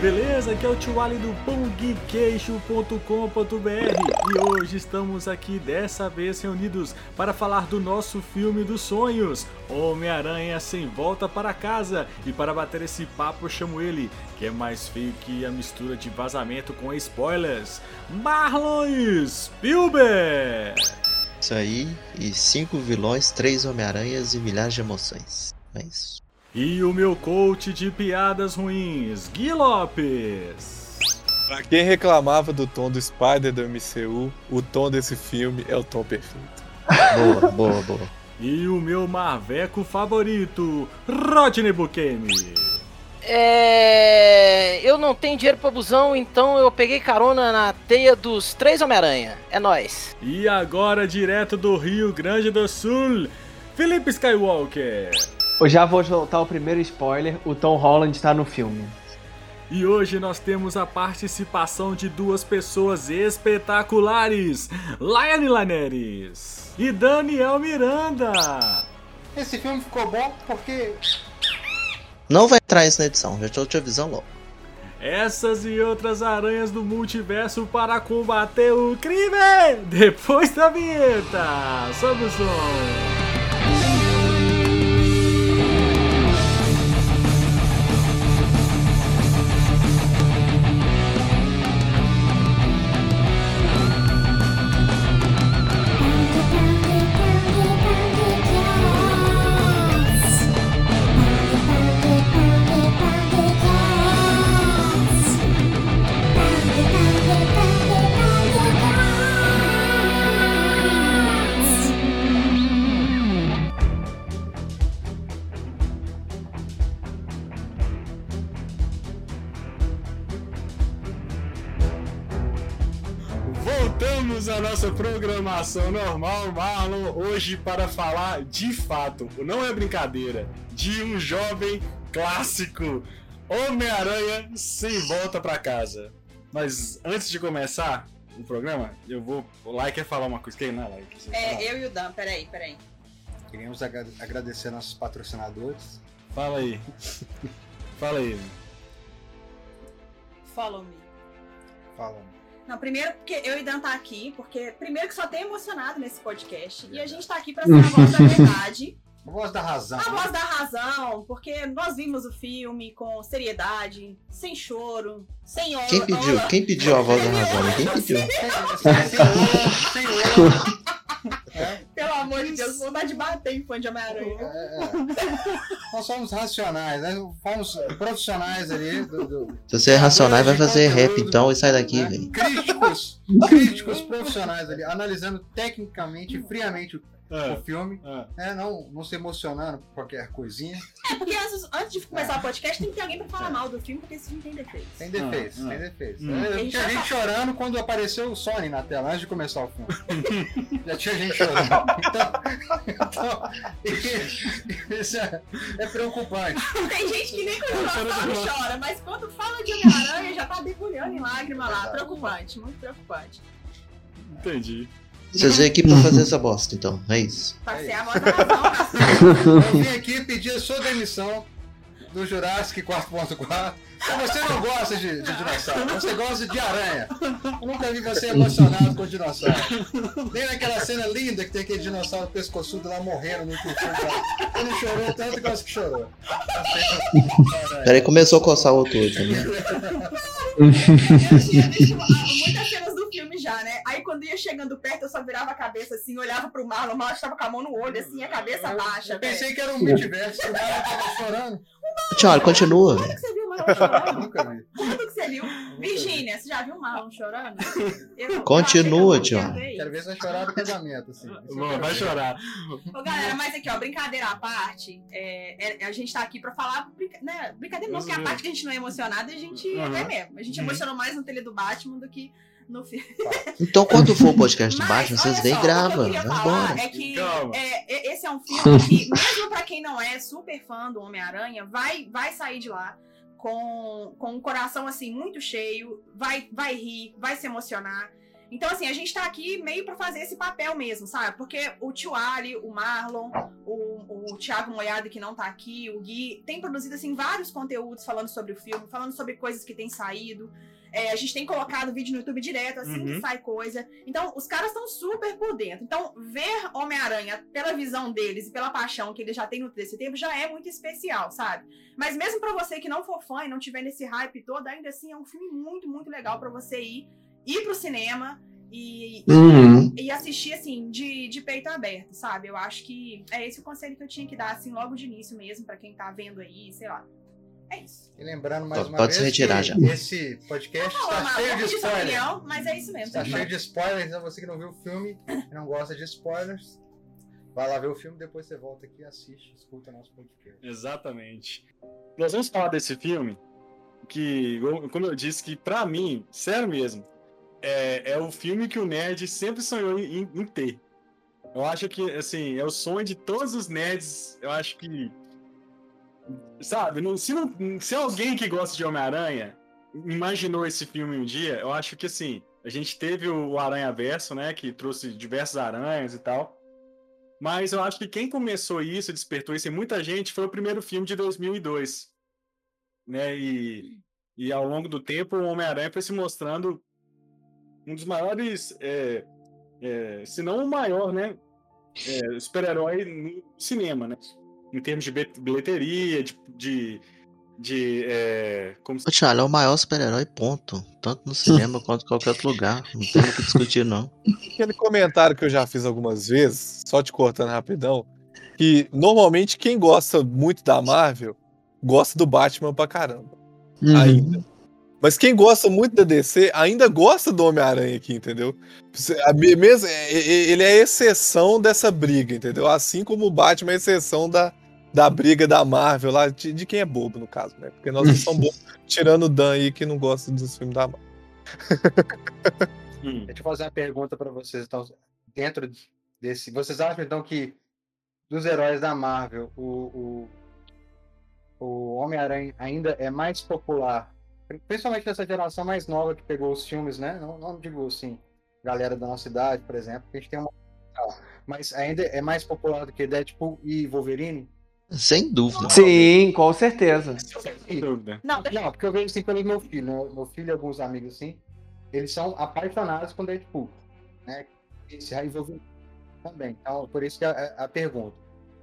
Beleza? Aqui é o tio Ali do pãoguiqueixo.com.br e hoje estamos aqui dessa vez reunidos para falar do nosso filme dos sonhos, Homem-Aranha Sem Volta para Casa. E para bater esse papo eu chamo ele, que é mais feio que a mistura de vazamento com spoilers, Marlon Spielberg! Isso aí, e cinco vilões, três Homem-Aranhas e milhares de emoções. É isso. E o meu coach de piadas ruins, Gui Lopes. Pra quem reclamava do tom do Spider do MCU, o tom desse filme é o tom perfeito. Boa, boa, boa. E o meu marveco favorito, Rodney Bukemi. É. Eu não tenho dinheiro pra busão, então eu peguei carona na teia dos três Homem-Aranha. É nóis. E agora, direto do Rio Grande do Sul, Felipe Skywalker. Eu já vou soltar o primeiro spoiler: o Tom Holland está no filme. E hoje nós temos a participação de duas pessoas espetaculares: Laiane Laneres e Daniel Miranda. Esse filme ficou bom porque Não vai entrar isso na edição, já estou te avisando logo. Essas e outras aranhas do multiverso para combater o crime depois da vinheta. Sobe o som. Nossa programação normal, Marlon, hoje para falar de fato, não é brincadeira, de um jovem clássico, Homem-Aranha sem volta para casa. Mas antes de começar o programa, eu vou. O Lai quer falar uma coisa? Quem não é Lai? Quer falar? É, eu e o Dan, peraí, peraí. queremos agra- agradecer nossos patrocinadores. Fala aí. Fala aí. Follow me. Falam. Não, primeiro porque eu e Dan tá aqui, porque primeiro que só tem emocionado nesse podcast. E a gente tá aqui pra ser a voz da verdade, A voz da razão. a voz da razão, porque nós vimos o filme com seriedade, sem choro, sem ódio. Quem pediu? Quem pediu a voz da razão? Ninguém pediu. Sem ouro, Pelo amor de Deus, vontade de bater em fã de Homem-Aranha. É, é. Nós somos racionais, né? Fomos profissionais ali. Do, do- Se você é racional, vai fazer rap então e sai daqui, né? velho. Críticos, críticos profissionais ali, analisando tecnicamente, friamente o, É, o filme, é. né? Não, não se emocionando por qualquer coisinha. É, porque antes, antes de começar o podcast tem que ter alguém pra falar mal do filme, porque esse filme tem defeitos. Tem defeitos, Ah, ah. tem defeitos. Hum. É, Tinha gente chorando quando apareceu o Sony na tela, antes de começar o filme. Já tinha gente chorando. Então, então isso é, é preocupante. Tem gente que nem quando chora, chora, mas quando fala de Homem-Aranha já tá debulhando em lágrima lá. Preocupante, muito preocupante. Entendi. Vocês veio aqui pra fazer essa bosta, então. É isso. Pra ser a razão? Eu vim aqui pedir a sua demissão do Jurassic 4.4. Se você não gosta de, de dinossauro, você gosta de aranha. Eu nunca vi você emocionado com dinossauro. Nem naquela cena linda que tem aquele dinossauro pescoçudo lá morrendo no cara. Ele chorou tanto que eu acho que chorou. Peraí, começou a coçar o outro também. Eu tinha visto ah, muitas cenas do filme já, né? Aí quando ia chegando perto, eu só virava a cabeça assim, olhava pro Marlon, o Marlon estava com a mão no olho, assim, a cabeça baixa. Eu pensei que era um multiverso, o cara tava chorando. Tchau, continua, Quando velho. que você viu o Marlon chorando? Nunca vi. Quando que você viu? Virgínia, você já viu o Marlon chorando? Eu- Continua, eu tio. quero ver vai chorar do casamento, assim. Eu Bom, vai chorar. Ô, galera, mas aqui, ó, brincadeira à parte, é, é- a gente tá aqui pra falar, né, brincadeira não, porque a parte que a gente não é emocionada, a gente Uhum. é mesmo. A gente Uhum. emocionou mais no tele do Batman do que no filme. Então, quando for o podcast Mas, Batman, vocês vêm e só, o que eu gravam. é que é, é- esse é um filme que, mesmo pra quem não é super fã do Homem-Aranha, vai, vai sair de lá com, com um coração assim muito cheio, vai, vai rir, vai se emocionar. Então, assim, a gente tá aqui meio pra fazer esse papel mesmo, sabe? Porque o Tio Ali, o Marlon, o, o Thiago Moiado, que não tá aqui, o Gui, tem produzido, assim, vários conteúdos falando sobre o filme, falando sobre coisas que têm saído. É, a gente tem colocado vídeo no YouTube direto, assim Uhum. que sai coisa. Então, os caras estão super por dentro. Então, ver Homem-Aranha pela visão deles e pela paixão que eles já têm no desse tempo já é muito especial, sabe? Mas mesmo pra você que não for fã e não tiver nesse hype todo, ainda assim é um filme muito, muito legal pra você ir, ir pro cinema e, Uhum. e assistir, assim, de, de peito aberto, sabe? Eu acho que é esse o conselho que eu tinha que dar, assim, logo de início mesmo, pra quem tá vendo aí, sei lá. É isso. E lembrando mais Pode- uma pode se vez retirar já. esse podcast está Amaro, cheio de spoilers. opinião, mas é isso mesmo. Está tá cheio de spoilers, então você que não viu o filme e não gosta de spoilers, vai lá ver o filme, depois você volta aqui, assiste, escuta nosso podcast. Exatamente. Nós vamos falar desse filme que, como eu disse, que pra mim, sério mesmo, é, é o filme que o nerd sempre sonhou em, em ter. Eu acho que, assim, é o sonho de todos os nerds. Eu acho que. Sabe, não- se, não, se alguém que gosta de Homem-Aranha imaginou esse filme um dia, eu acho que, assim, a gente teve o Aranha Verso, né, que trouxe diversas aranhas e tal. Mas eu acho que quem começou isso, despertou isso em muita gente, foi o primeiro filme de 2002. Né? E, e ao longo do tempo, o Homem-Aranha foi se mostrando um dos maiores, é, é, se não o maior, né? é, super-herói no cinema, né? Em termos de bilheteria, de. de, de é, como se- Ô, Thiago, é o maior super-herói, ponto. Tanto no cinema quanto em qualquer outro lugar. Não tem o que discutir, não. Aquele comentário que eu já fiz algumas vezes, só te cortando rapidão, que normalmente quem gosta muito da Marvel gosta do Batman pra caramba. Uhum. Ainda. Mas quem gosta muito da DC ainda gosta do Homem-Aranha aqui, entendeu? Mesmo, é- é- ele é a exceção dessa briga, entendeu? Assim como o Batman é a exceção da, da briga da Marvel lá, de, de quem é bobo, no caso, né? Porque nós não somos bobos, tirando o Dan aí que não gosta dos filmes da Marvel. Hum. Deixa eu fazer uma pergunta para vocês, então, dentro desse. Vocês acham então que dos heróis da Marvel, o, o, o Homem-Aranha ainda é mais popular, principalmente dessa geração mais nova que pegou os filmes, né? Não, não digo assim, galera da nossa idade, por exemplo, que a gente tem uma. Mas ainda é mais popular do que Deadpool e Wolverine? Sem dúvida. Sim, com certeza. Sem dúvida. Não, Não, porque eu vejo assim pelo meu filho, né? Meu filho e alguns amigos assim, eles são apaixonados com Deadpool, né? Esse aí Wolverine também. Então, por isso que a, a- a pergunta.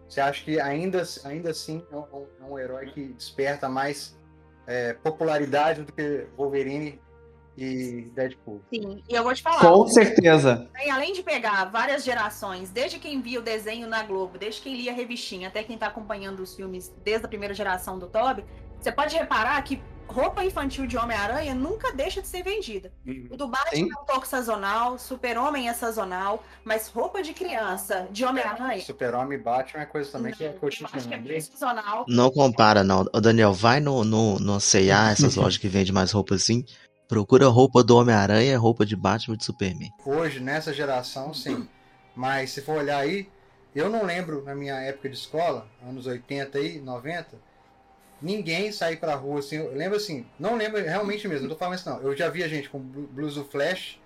Você acha que ainda, ainda assim é um, é um herói que desperta mais é, popularidade do que Wolverine e Deadpool? Sim, e eu vou te falar. Com certeza. Além de pegar várias gerações, desde quem via o desenho na Globo, desde quem lia a revistinha, até quem tá acompanhando os filmes desde a primeira geração do Toby, você pode reparar que roupa infantil de Homem-Aranha nunca deixa de ser vendida. O do Batman Sim. é um pouco sazonal, Super-Homem é sazonal, mas roupa de criança de Homem-Aranha. Super-Homem e Batman é coisa também que é não, que é cotidiana. bem sazonal. Não compara, não. Ô, Daniel, vai no, no, no C&A, essas lojas que vendem mais roupa assim. Procura roupa do Homem-Aranha, roupa de Batman e de Superman. Hoje, nessa geração, sim. Mas se for olhar aí, eu não lembro na minha época de escola, anos 80 e 90, ninguém sair pra rua assim. Eu lembro assim, não lembro realmente mesmo, não tô falando isso não. Eu já via gente com blu- blusa do Flash,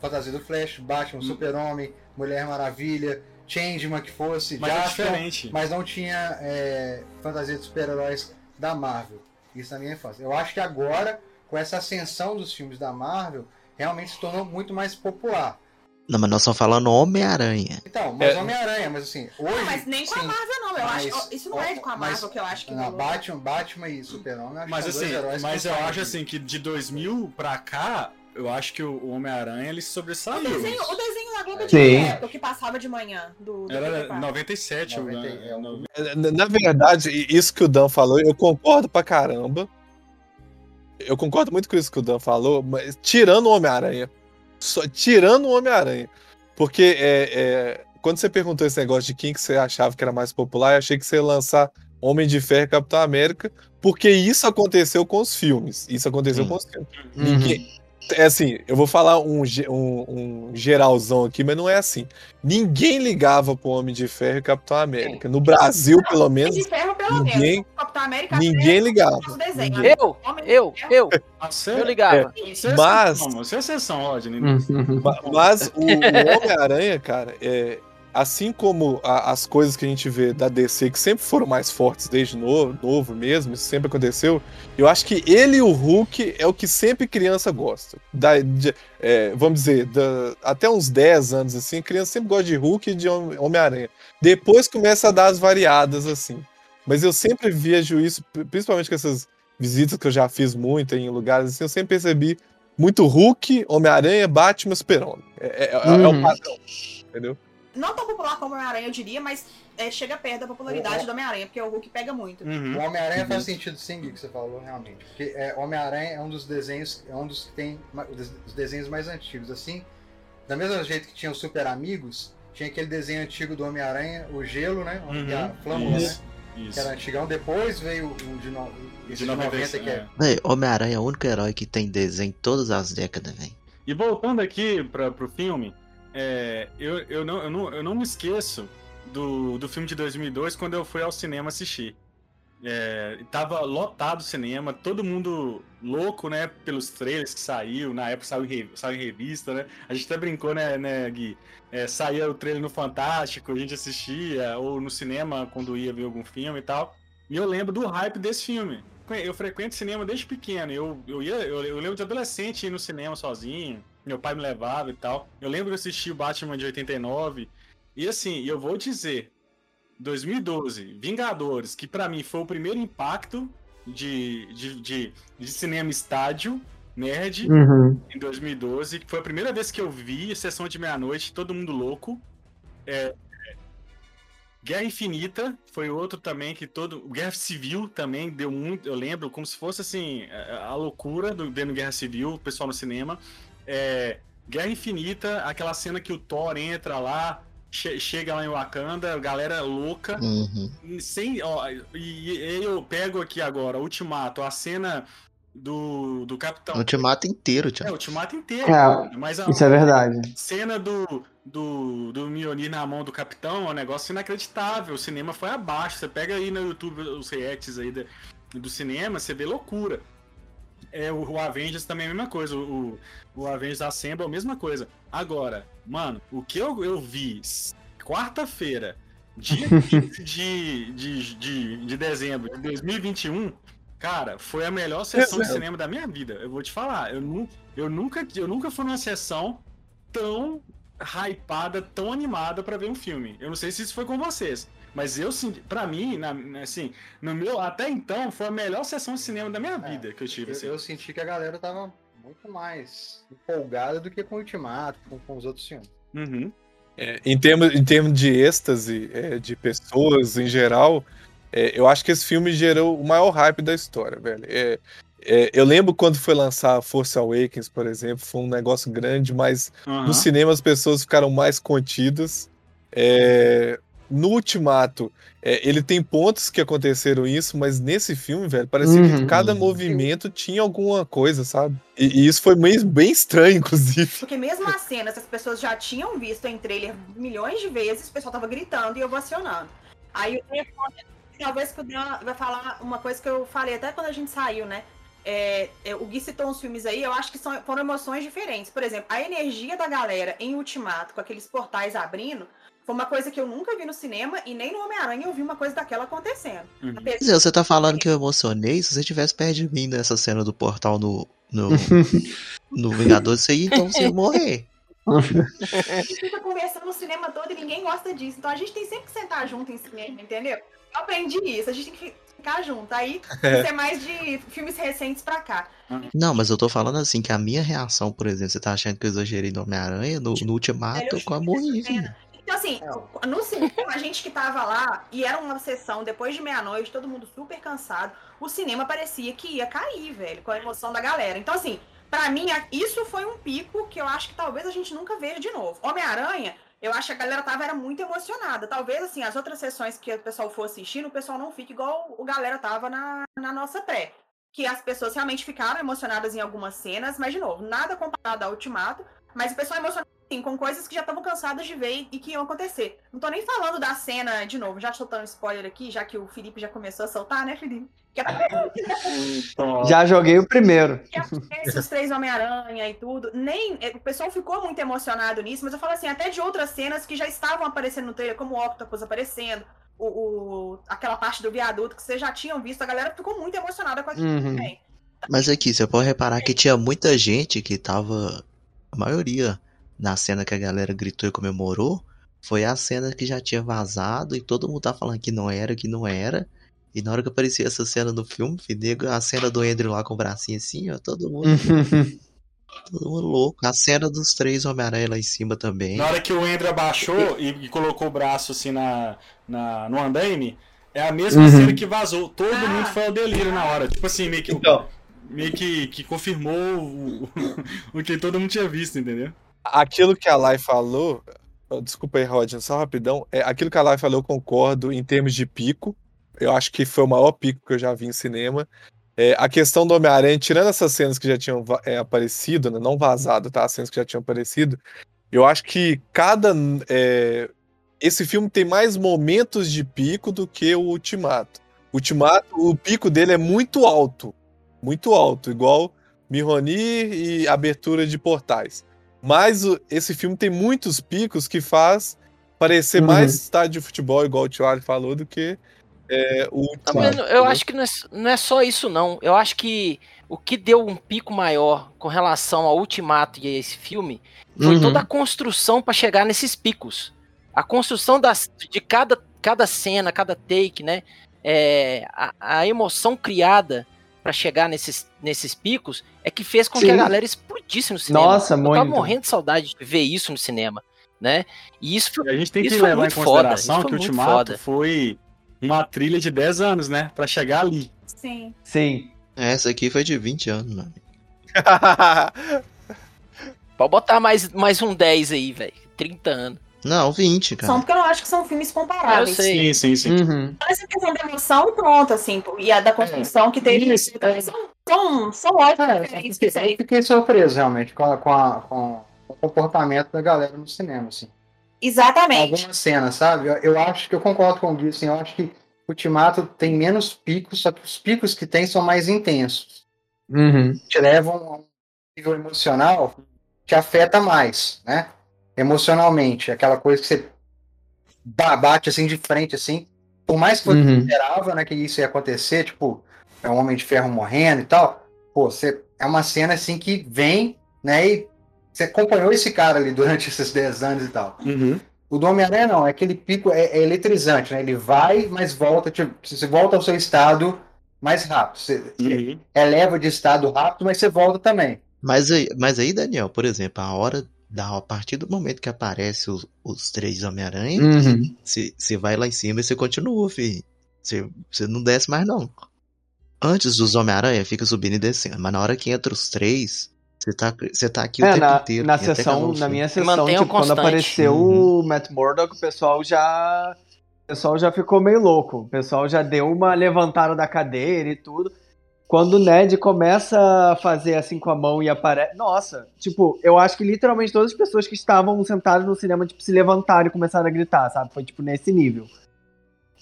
fantasia do Flash, Batman, Super-Homem, Mulher Maravilha, Changeman que fosse, Mas é Jaspion, diferente. mas não tinha é, fantasia de super-heróis da Marvel. Isso na minha infância. Eu acho que agora, com essa ascensão dos filmes da Marvel, realmente se tornou muito mais popular. Não, mas nós estamos falando Homem-Aranha. Então, mas É. Homem-Aranha, mas assim, hoje. Não, mas nem com a sim, Marvel, não. Eu mas- acho, isso não é com a mas- Marvel que eu acho que Não. Batman, Batman e Super-Homem, eu acho Mas assim, mas eu acho assim que de 2000 pra cá, eu acho que o Homem-Aranha ele O sobressaiu. desenho, o desenho da Globo Sim. de época que passava de manhã. Do, do Era 94. 97, o- 90, é, no- Na na verdade, isso que o Dan falou, eu concordo pra caramba. Eu concordo muito com isso que o Dan falou, mas tirando o Homem-Aranha. Só- Tirando o Homem-Aranha. Porque é, é, quando você perguntou esse negócio de quem que você achava que era mais popular, eu achei que você ia lançar Homem de Ferro e Capitão América, porque isso aconteceu com os filmes. Isso aconteceu com os filmes. Uhum. É assim, eu vou falar um, um, um geralzão aqui, mas não é assim. Ninguém ligava pro Homem de Ferro e Capitão América. No Brasil, pelo menos, de ferro, pelo ninguém- menos. Capitão América ninguém ligava. desenho? Eu, Homem eu, eu, Você, eu ligava. você é Mas- exceção, é exceção, Rodney. Ma- Mas o, o Homem-Aranha, cara, é, assim como a- as coisas que a gente vê da DC, que sempre foram mais fortes desde novo, novo mesmo, isso sempre aconteceu, eu acho que ele e o Hulk é o que sempre criança gosta. Da- de- é, vamos dizer, da- até uns 10 anos assim, criança sempre gosta de Hulk e de Hom- Homem-Aranha. Depois começa a dar as variadas assim. Mas eu sempre vejo isso, pri- principalmente com essas visitas que eu já fiz muito em lugares assim, eu sempre percebi muito Hulk, Homem-Aranha, Batman, Super-Homem. É, é- é- é o Uhum. padrão, entendeu? Não tão popular como o Homem-Aranha, eu diria, mas é, chega perto da popularidade O- do Homem-Aranha, porque o Hulk pega muito. O Uhum. Homem-Aranha faz sentido sim, que você falou, realmente. Porque é, Homem-Aranha é um dos desenhos, é um dos que tem dos desenhos mais antigos. Assim, da mesma jeito que tinha os Super Amigos, tinha aquele desenho antigo do Homem-Aranha, o Gelo, né? Uhum. a Flâmula, Isso. né? Isso. Que era antigão. Depois veio o de, no... esse De de 90, 96, que é. é. Véi, Homem-Aranha é o único herói que tem desenho todas as décadas, velho. E voltando aqui para pro filme, é, eu, eu, não, eu, não, eu não me esqueço do, do filme de 2002 quando eu fui ao cinema assistir. É, tava lotado o cinema, todo mundo louco, né, pelos trailers que saiu, na época saiu em, saiu em revista, né? A gente até brincou, né, né Gui? É, saía o trailer no Fantástico, a gente assistia, ou no cinema quando ia ver algum filme e tal. E eu lembro do hype desse filme. Eu frequento cinema desde pequeno. Eu, eu, ia, eu, eu lembro de adolescente ir no cinema sozinho. Meu pai me levava e tal. Eu lembro que eu assisti o Batman de 89. E assim, eu vou dizer: 2012, Vingadores, que pra mim foi o primeiro impacto de, de, de, de cinema estádio, nerd, Uhum. em 2012, que foi a primeira vez que eu vi Sessão de Meia-Noite, todo mundo louco. É, Guerra Infinita foi outro também que todo. Guerra Civil também deu muito. Eu lembro como se fosse assim a, a loucura do vendo Guerra Civil, o pessoal no cinema. É, Guerra Infinita, aquela cena que o Thor entra lá, che- chega lá em Wakanda, galera louca. Uhum. Sem, ó, e, e eu pego aqui agora, Ultimato, a cena do, do Capitão. Ultimato inteiro, É, tio. o Ultimato inteiro. É, mas a Isso é verdade. cena do, do, do Mjolnir na mão do Capitão é um negócio inacreditável. O cinema foi abaixo. Você pega aí no YouTube os reacts aí do cinema, você vê loucura. É, o, o Avengers também é a mesma coisa. O, o Avengers Assemble é a mesma coisa. Agora, mano, o que eu, eu vi quarta-feira, dia de, de, de, de, de dezembro de 2021, cara, foi a melhor sessão de cinema da minha vida. Eu vou te falar. Eu, nu, eu, nunca, eu nunca fui numa sessão tão hypada, tão animada pra ver um filme. Eu não sei se isso foi com vocês. Mas eu senti, pra mim, na, assim, no meu, até então, foi a melhor sessão de cinema da minha vida que eu tive. Eu, assim. eu senti que a galera tava muito mais empolgada do que com o Ultimato, com, com os outros filmes. Uhum. É, em, termos, em termos de êxtase, é, de pessoas em geral, é, eu acho que esse filme gerou o maior hype da história, velho. É, é, eu lembro quando foi lançar Force Awakens, por exemplo, foi um negócio grande, mas Aham. no cinema as pessoas ficaram mais contidas. É, no Ultimato, é, ele tem pontos que aconteceram isso, mas nesse filme, velho, parecia que Uhum. cada movimento tinha alguma coisa, sabe? E, e isso foi meio, bem estranho, inclusive. Porque mesmo as cenas que as pessoas já tinham visto em trailer milhões de vezes, o pessoal tava gritando e ovacionando. Aí o telefone, talvez que o Dan vai falar uma coisa que eu falei até quando a gente saiu, né? É, é, o Gui citou uns filmes aí, eu acho que são, foram emoções diferentes. Por exemplo, a energia da galera em Ultimato, com aqueles portais abrindo, foi uma coisa que eu nunca vi no cinema e nem no Homem-Aranha eu vi uma coisa daquela acontecendo. Uhum. Apesar- Quer dizer, você tá falando que eu emocionei? Se você tivesse perto de mim nessa cena do portal no, no, no Vingadores, você ia, então você ia morrer. A gente fica conversando no cinema todo e ninguém gosta disso. Então a gente tem sempre que sentar junto em cinema, entendeu? Eu aprendi isso, a gente tem que ficar junto. Aí isso é mais de filmes recentes pra cá. Não, mas eu tô falando assim, que a minha reação, por exemplo, você tá achando que eu exagerei no Homem-Aranha, no, no Ultimato, eu quase morri. Então, assim, no cinema, a gente que tava lá, e era uma sessão depois de meia-noite, todo mundo super cansado, o cinema parecia que ia cair, velho, com a emoção da galera. Então, assim, pra mim, isso foi um pico que eu acho que talvez a gente nunca veja de novo. Homem-Aranha, eu acho que a galera tava era muito emocionada. Talvez, assim, as outras sessões que o pessoal for assistindo, o pessoal não fique igual o galera tava na, na nossa pré. que as pessoas realmente ficaram emocionadas em algumas cenas, mas, de novo, nada comparado ao Ultimato, mas o pessoal emocionado sim, com coisas que já estavam cansadas de ver e que iam acontecer. Não tô nem falando da cena, de novo, já soltando spoiler aqui, já que o Felipe já começou a soltar, né, Felipe? Que Então, Já joguei o primeiro. os três Homem-Aranha e tudo. Nem. O pessoal ficou muito emocionado nisso, mas eu falo assim, até de outras cenas que já estavam aparecendo no trailer, como o Octopus aparecendo, o, o- aquela parte do viaduto que vocês já tinham visto, a galera ficou muito emocionada com aquilo Uhum. também. Mas aqui, você pode reparar que tinha muita gente que tava. A maioria na cena que a galera gritou e comemorou foi a cena que já tinha vazado e todo mundo tá falando que não era, que não era. E na hora que aparecia essa cena no filme, filho, nego, a cena do Andrew lá com o bracinho assim, ó, todo mundo, todo mundo louco. A cena dos três Homem-Aranha lá em cima também. na hora que o Andrew abaixou e, e colocou o braço assim na, na, no andaime, é a mesma Uhum. cena que vazou. Todo Ah. mundo foi ao delírio na hora. Tipo assim, meio que, Então, meio que, que confirmou o, o que todo mundo tinha visto, entendeu? Aquilo que a Lai falou, oh, desculpa aí, Rodney, só rapidão, é, aquilo que a Lai falou eu concordo em termos de pico, eu acho que foi o maior pico que eu já vi em cinema. É, a questão do Homem-Aranha, tirando essas cenas que já tinham é, aparecido, né, não vazado, tá? As cenas que já tinham aparecido, eu acho que cada. é, esse filme tem mais momentos de pico do que o Ultimato. O Ultimato, o pico dele é muito alto. Muito alto, igual Mihonir e abertura de portais. Mas o- esse filme tem muitos picos que faz parecer Uhum. mais estádio de futebol, igual o Tio falou, do que é, o Ultimato. mas eu entendeu? acho que não é, não é só isso, não. Eu acho que o que deu um pico maior com relação ao Ultimato e a esse filme foi Uhum. toda a construção para chegar nesses picos. A construção das, de cada, cada cena, cada take, né? É, a, a emoção criada para chegar nesses, nesses picos é que fez com que a Sim. galera explodisse no cinema. Nossa, Eu tava muito. morrendo de saudade de ver isso no cinema, né? E isso foi E a gente tem que levar em foda, consideração que o Ultimato foda. foi uma trilha de 10 anos, né? Pra chegar ali. Sim. Sim. Essa aqui foi de 20 anos, mano. Pode botar mais, mais um 10 aí, velho. 30 anos. Não, 20, cara. São porque eu não acho que são filmes comparáveis. Eu sei. Sim, sim, sim. Uhum. Essa questão da emoção e pronto, assim, e a da construção que teve. Isso, é. São, são, são ótimos É, eu fiquei, eu fiquei surpreso realmente com, a- com, a- com o comportamento da galera no cinema, assim. Exatamente. Algumas cenas, sabe? Eu, eu acho que eu concordo com o Gui, assim, eu acho que o Ultimato tem menos picos, só que os picos que tem são mais intensos. Uhum. Te levam a um nível emocional que afeta mais, né? Emocionalmente, aquela coisa que você ba- bate assim de frente, assim. Por mais que você Uhum. esperava, né, que isso ia acontecer, tipo, é um Homem de Ferro morrendo e tal. Pô, você, é uma cena assim que vem, né, e você acompanhou esse cara ali durante esses 10 anos e tal. Uhum. O do Homem-Aranha não, é aquele pico, é, é eletrizante, né? Ele vai, mas volta, tipo, você volta ao seu estado mais rápido. Você, Uhum. eleva de estado rápido, mas você volta também. Mas aí, mas aí, Daniel, por exemplo, a hora a partir do momento que aparece os, os três Homem-Aranha, Uhum. você você vai lá em cima e você continua, filho. Você você não desce mais, não. Antes dos Homem-Aranha, fica subindo e descendo. Mas na hora que entra os três, você tá, você tá aqui o É, tempo na, inteiro. na sessão, o na minha sessão, tipo, quando apareceu Uhum. o Matt Murdock, o pessoal já. O pessoal já ficou meio louco. O pessoal já deu uma levantada da cadeira e tudo. Quando o Ned começa a fazer assim com a mão e aparece. Nossa, tipo, eu acho que literalmente todas as pessoas que estavam sentadas no cinema, tipo, se levantaram e começaram a gritar, sabe? Foi, tipo, nesse nível.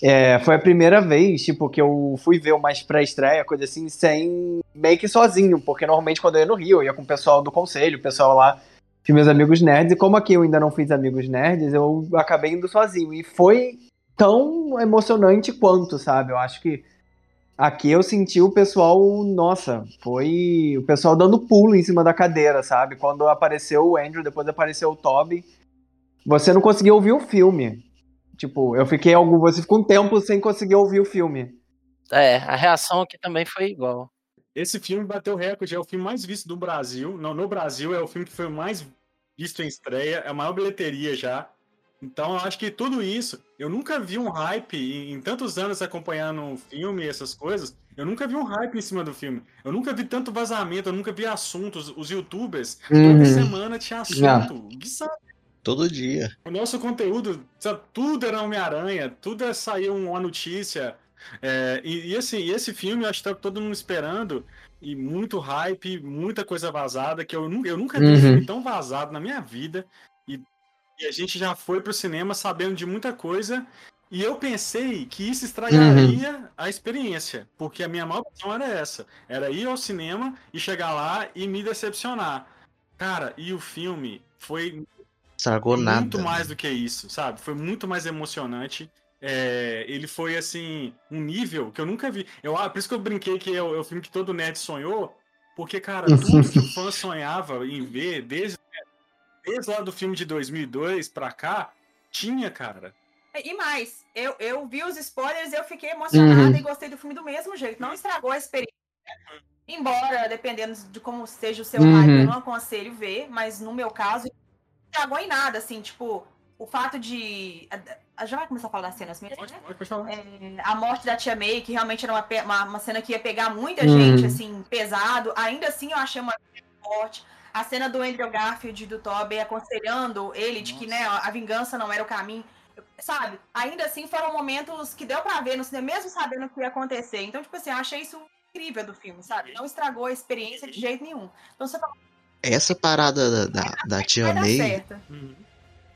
É, foi a primeira vez, tipo, que eu fui ver uma pré-estreia, coisa assim, sem. meio que sozinho, porque normalmente quando eu ia no Rio, eu ia com o pessoal do conselho, o pessoal lá, que meus amigos nerds, e como aqui eu ainda não fiz amigos nerds, eu acabei indo sozinho. E foi tão emocionante quanto, sabe? Eu acho que aqui eu senti o pessoal, nossa, foi o pessoal dando pulo em cima da cadeira, sabe? Quando apareceu o Andrew, depois apareceu o Toby, você não conseguia ouvir o filme. Tipo, eu fiquei algum, você ficou um tempo sem conseguir ouvir o filme. É, a reação aqui também foi igual. Esse filme bateu recorde, é o filme mais visto do Brasil. Não, no Brasil é o filme que foi mais visto em estreia, é a maior bilheteria já. Então eu acho que tudo isso, eu nunca vi um hype em, em tantos anos acompanhando o filme e essas coisas. Eu nunca vi um hype em cima do filme. Eu nunca vi tanto vazamento, eu nunca vi assuntos. Os youtubers, toda Uhum. semana tinha assunto. Que sabe? Todo dia. O nosso conteúdo, tudo era Homem-Aranha, tudo é sair uma notícia. É, e, e, assim, esse filme eu acho que tá todo mundo esperando, e muito hype, muita coisa vazada, que eu, nunca- eu nunca vi um Uhum. filme tão vazado na minha vida. E, a gente já foi pro cinema sabendo de muita coisa. E eu pensei que isso estragaria a experiência, porque a minha maior opção era essa: era ir ao cinema e chegar lá e me decepcionar. Cara, e o filme foi Estragou muito nada. mais do que isso, sabe? Foi muito mais emocionante. É, ele foi assim, um nível que eu nunca vi. Eu, ah, por isso que eu brinquei que é o, é o filme que todo nerd sonhou, porque, cara, tudo que o fã sonhava em ver, desde, desde lá do filme de 2002 pra cá, tinha, cara. E mais, eu, eu vi os spoilers e eu fiquei emocionada Uhum. e gostei do filme do mesmo jeito. Não estragou a experiência. Embora, dependendo de como seja o seu Uhum. hype, eu não aconselho ver, mas no meu caso, não estragou em nada, assim, tipo, o fato de. a- Já vai começar a falar das cenas mesmo, Pode, né? pode, pode falar. É, a morte da Tia May, que realmente era uma, uma, uma cena que ia pegar muita Uhum. gente, assim, pesado. Ainda assim, eu achei uma forte. A cena do Andrew Garfield e do Tobey aconselhando ele de que, né, a vingança não era o caminho. Sabe? Ainda assim, foram momentos que deu pra ver no cinema, mesmo sabendo o que ia acontecer. Então, tipo assim, eu achei isso incrível do filme, sabe? Não estragou a experiência de jeito nenhum. Então, você fala, Essa parada da, da, da tia May. Uhum.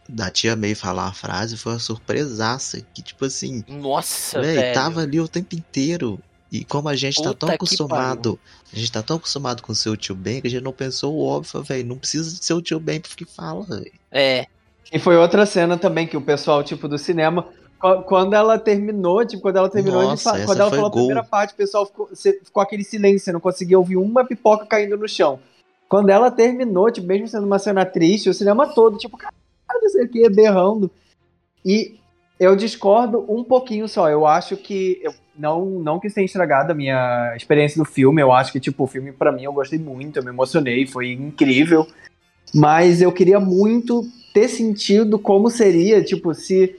da tia May falar a frase foi uma surpresaça. Que tipo assim, Nossa, véi, velho. tava ali o tempo inteiro. E como a gente tá Puta tão que acostumado, a gente tá tão acostumado com o seu tio Ben que a gente não pensou o óbvio, velho. Não precisa de seu tio Ben que fala, velho. É, E foi outra cena também que o pessoal, tipo, do cinema, qu- quando ela terminou, tipo, quando ela terminou de Nossa, essa quando ela falou a gol. primeira parte, o pessoal ficou, ficou aquele silêncio, você não conseguia ouvir uma pipoca caindo no chão. Quando ela terminou, tipo, mesmo sendo uma cena triste, o cinema todo, tipo, caralho, não sei o que, berrando. E eu discordo um pouquinho só. Eu acho que. Eu, não, não que isso tenha estragado a minha experiência do filme. Eu acho que, tipo, o filme, pra mim, eu gostei muito, eu me emocionei, foi incrível. Mas eu queria muito ter sentido como seria, tipo, se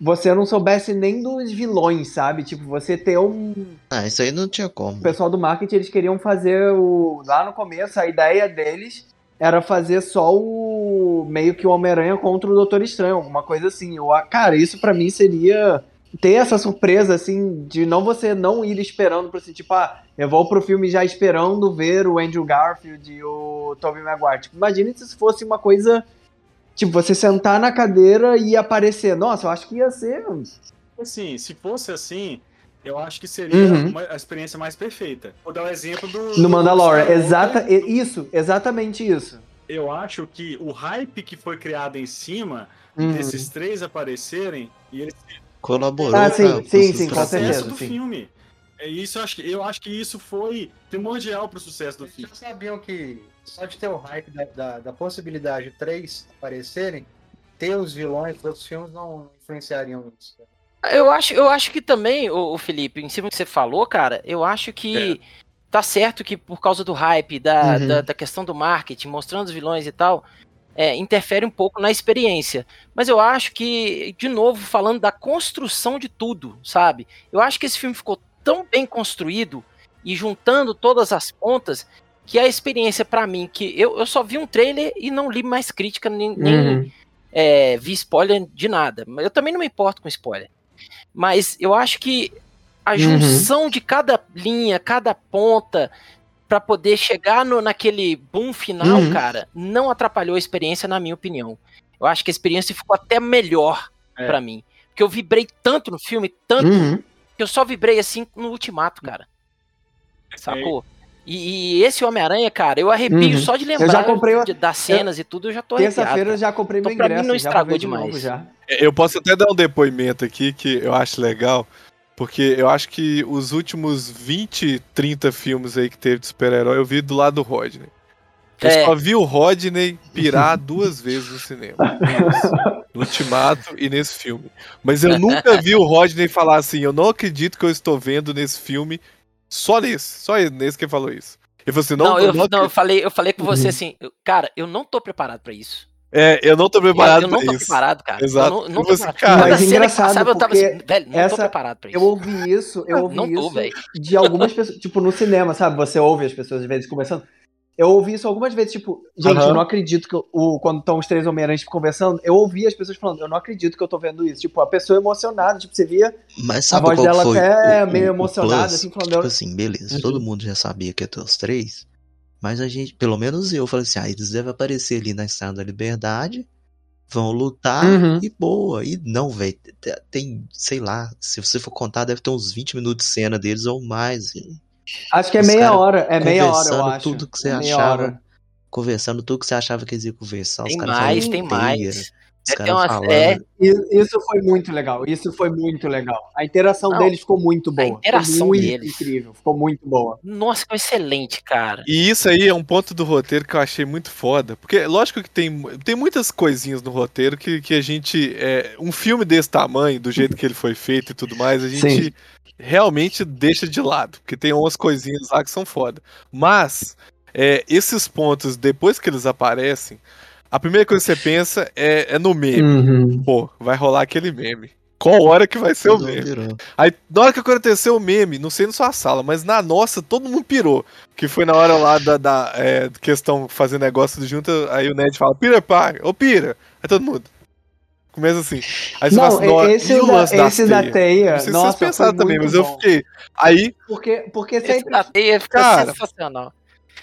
você não soubesse nem dos vilões, sabe? Tipo, você ter um. Ah, isso aí não tinha como. O pessoal do marketing, eles queriam fazer o. Lá no começo, a ideia deles era fazer só o. meio que o Homem-Aranha contra o Doutor Estranho, alguma coisa assim. Eu, cara, isso pra mim seria. Ter essa surpresa, assim, de não você não ir esperando pra assim, tipo, ah, eu vou pro filme já esperando ver o Andrew Garfield e o Tobey Maguire. Tipo, imagine se fosse uma coisa. Tipo, você sentar na cadeira e aparecer. Nossa, eu acho que ia ser. Assim, se fosse assim, eu acho que seria Uhum. uma- a experiência mais perfeita. Vou dar o exemplo do. No do Mandalorian. Skywalker. Exata, e- isso, exatamente isso. Eu acho que o hype que foi criado em cima Uhum. desses três aparecerem e eles Colaborou Ah, pra- sim, pro sim, sim, sucesso. com sucesso certeza, do sim. filme. É isso, eu acho, que, eu acho que isso foi primordial pro sucesso do Vocês filme. já sabiam que só de ter o hype da, da, da possibilidade de três aparecerem, ter os vilões dos outros filmes não influenciariam nisso. Eu acho, eu acho que também, o, Felipe, em cima do que você falou, cara, eu acho que tá certo que por causa do hype, da, Uhum. da, da questão do marketing, mostrando os vilões e tal, é, interfere um pouco na experiência. Mas eu acho que, de novo, falando da construção de tudo, sabe? Eu acho que esse filme ficou tão bem construído e juntando todas as pontas que a experiência pra mim, que eu, eu só vi um trailer e não li mais crítica, nem, nem Uhum. é, vi spoiler de nada. Eu também não me importo com spoiler. Mas eu acho que a Uhum. junção de cada linha, cada ponta, pra poder chegar no, naquele boom final, Uhum. cara, não atrapalhou a experiência, na minha opinião. Eu acho que a experiência ficou até melhor É. pra mim. Porque eu vibrei tanto no filme, tanto, Uhum. que eu só vibrei assim no ultimato, cara. Sacou? E, e esse Homem-Aranha, cara, eu arrepio Uhum. só de lembrar já comprei o- de- das cenas e tudo, eu já tô arrepiado. Terça-feira eu já comprei Então, meu pra mim, ingresso. não já vou estragou ver de demais. já. Eu posso até dar um depoimento aqui que eu acho legal, porque eu acho que os últimos 20, 30 filmes aí que teve de super-herói eu vi do lado do Rodney. Eu É. só vi o Rodney pirar duas vezes no cinema. No Ultimato e nesse filme. Mas eu nunca vi o Rodney falar assim: eu não acredito que eu estou vendo nesse filme. Só nesse. Só nesse que ele falou isso. Ele falou assim: não, Não, eu, não não, eu falei, eu falei com você Uhum. assim, eu- cara, eu não tô preparado pra isso. É, eu não tô Eu, preparado eu não pra tô isso. preparado, cara. Exato. Eu não, não Eu tô falei assim, preparado. cara, Mas cena que engraçado, passava, eu tava porque assim, velho, não tô essa- preparado pra isso. Eu ouvi isso, eu ouvi não tô, isso velho. de algumas pessoas, tipo, no cinema, sabe? Você ouve as pessoas às vezes conversando. Eu ouvi isso algumas vezes, tipo, gente, Aham. eu não acredito que eu- o, quando estão os três Homem-Aranhas conversando, eu ouvi as pessoas falando, eu não acredito que eu tô vendo isso. Tipo, a pessoa emocionada, tipo, você via Mas a sabe voz qual dela até o- meio o- emocionada, plus? assim, falando. Tipo eu- assim, beleza, Uhum. todo mundo já sabia que ia ter os três, mas a gente, pelo menos eu, falei assim, ah, eles devem aparecer ali na Estrada da Liberdade, vão lutar Uhum. e boa. E não, velho, te- tem, sei lá, se você for contar, deve ter uns 20 minutos de cena deles ou mais. e Acho que é meia hora, é meia hora, eu conversando acho. tudo que você É meia achava. hora. Conversando tudo que você achava que eles iam conversar, os Tem mais, tem inteira, mais. É, tem uma- é. Isso foi muito legal, isso foi muito legal. A interação Não, deles ficou muito boa. interação ficou muito deles. incrível, ficou muito boa. Nossa, ficou excelente, cara. E isso aí é um ponto do roteiro que eu achei muito foda. Porque, lógico que tem, tem muitas coisinhas no roteiro que, que a gente. É, um filme desse tamanho, do jeito que ele foi feito e tudo mais, a gente Sim. Realmente deixa de lado. Porque tem umas coisinhas lá que são foda. Mas, é, esses pontos, depois que eles aparecem, a primeira coisa que você pensa é, é no meme. Uhum. Pô, vai rolar aquele meme. Qual hora que vai ser o meme? Aí, na hora que aconteceu o meme, não sei na sua sala, mas na nossa, todo mundo pirou. Que foi na hora lá da, da é, questão fazer negócio do junto, aí o Ned fala, pira, pai, ô pira. Aí todo mundo. Começa assim. Aí você Não, fala assim, "Nó, esse, e o da, lance esse da teias?" teia, Não sei se nossa, vocês pensaram também, mas eu bom. fiquei. Aí, Porque, porque Esse sempre... da teia ficou Cara, sensacional.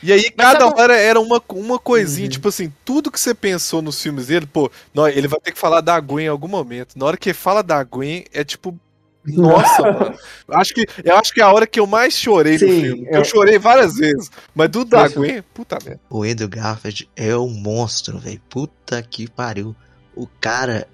e aí Mas cada hora era uma, uma coisinha, Uhum. tipo assim, tudo que você pensou nos filmes dele, pô, nó- ele vai ter que falar da Gwen em algum momento. Na hora que ele fala da Gwen, é tipo. Nossa, mano. Acho que, eu acho que é a hora que eu mais chorei no Sim, filme. Eu... eu- chorei várias vezes. Mas do da eu- Gwen, puta merda. O Andrew Garfield é um monstro, velho. Puta que pariu. O cara.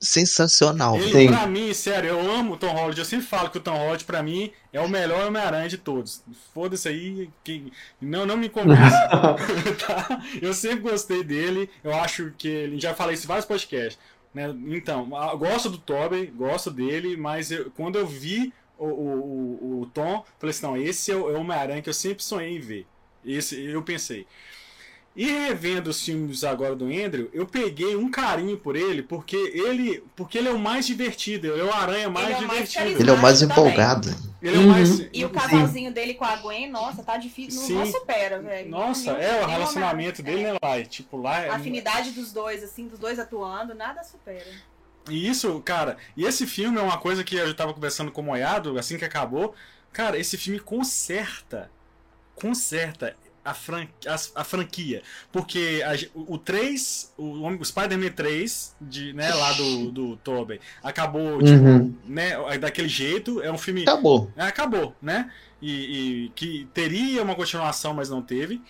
Sensacional, Ele. Sim. pra mim, sério, eu amo o Tom Holland. Eu sempre falo que o Tom Holland, pra mim, é o melhor Homem-Aranha de todos. Foda-se aí, que não, não me convence. tá? Eu sempre gostei dele. Eu acho que ele. Já falei isso em vários podcasts. Né? Então, gosto do Tobey, gosto dele, mas eu- quando eu vi o, o, o, o Tom, falei assim: não, esse é o, é o Homem-Aranha que eu sempre sonhei em ver. Esse eu pensei. E revendo os filmes agora do Andrew, eu peguei um carinho por ele, porque ele, porque ele é o mais divertido, ele é o aranha mais Ele é divertido. Ele é o mais empolgado. Ele é o mais. Uhum. E o casalzinho dele com a Gwen, nossa, tá difícil. Não, Sim. não supera, velho. Nossa, é o relacionamento Homem-Aranha. dele, né, lá? é Tipo, lá é. A afinidade dos dois, assim, dos dois atuando, nada supera. E isso, cara, e esse filme é uma coisa que eu tava conversando com o Moiado assim que acabou. Cara, esse filme conserta. Conserta a, fran a, a franquia. Porque a o, o 3, o, o Spider-Man 3, de, né, lá do, do Tobey, acabou, tipo, Uhum. né, daquele jeito. É um filme. Acabou. É, acabou, né? E, e que teria uma continuação, mas não teve.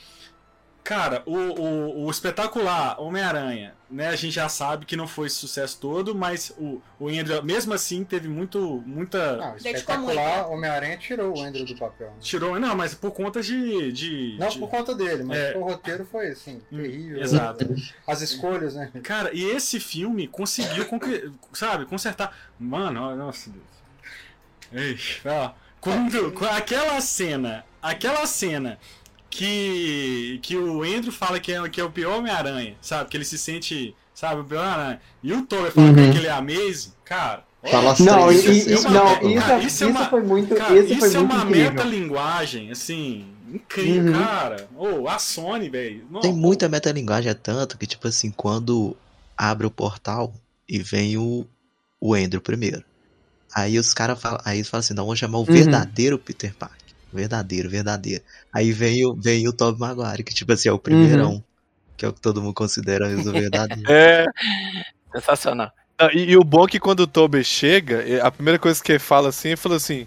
Cara, o, o, o espetacular Homem-Aranha, né? A gente já sabe que não foi esse sucesso todo, mas o, o Andrew, mesmo assim, teve muito, muita. Não, Dedicou espetacular, muito, Homem-Aranha tirou o Andrew do papel. né? Tirou, não, mas por conta de. de, Não de- por conta dele, mas É. o roteiro foi assim, terrível. Exato. As escolhas, né? Cara, e esse filme conseguiu, sabe, consertar. Mano, nossa Deus. Ei, ó, quando, com aquela cena, aquela cena que, que o Andrew fala que é, que é o pior Homem-Aranha, sabe? Que ele se sente, sabe, o pior Homem-Aranha. E o Tobey fala Uhum. que ele é amazing, cara. olha, Não, e, isso é não, uma- isso, cara, isso, isso é uma- foi muito, Cara, isso isso foi é muito uma incrível. metalinguagem, assim, incrível, Uhum. cara. Ô, a Sony, velho. Tem muita metalinguagem, é tanto que, tipo assim, quando abre o portal e vem o, o Andrew primeiro. Aí os caras falam, aí eles falam assim, não, vamos chamar o Uhum. verdadeiro Peter Parker. Verdadeiro, verdadeiro. Aí vem o, vem o Tobey Maguire, que tipo assim, é o primeirão. Que é o que todo mundo considera o verdadeiro. É. Sensacional. E, e o bom é que quando o Toby chega, a primeira coisa que ele fala assim, ele fala assim: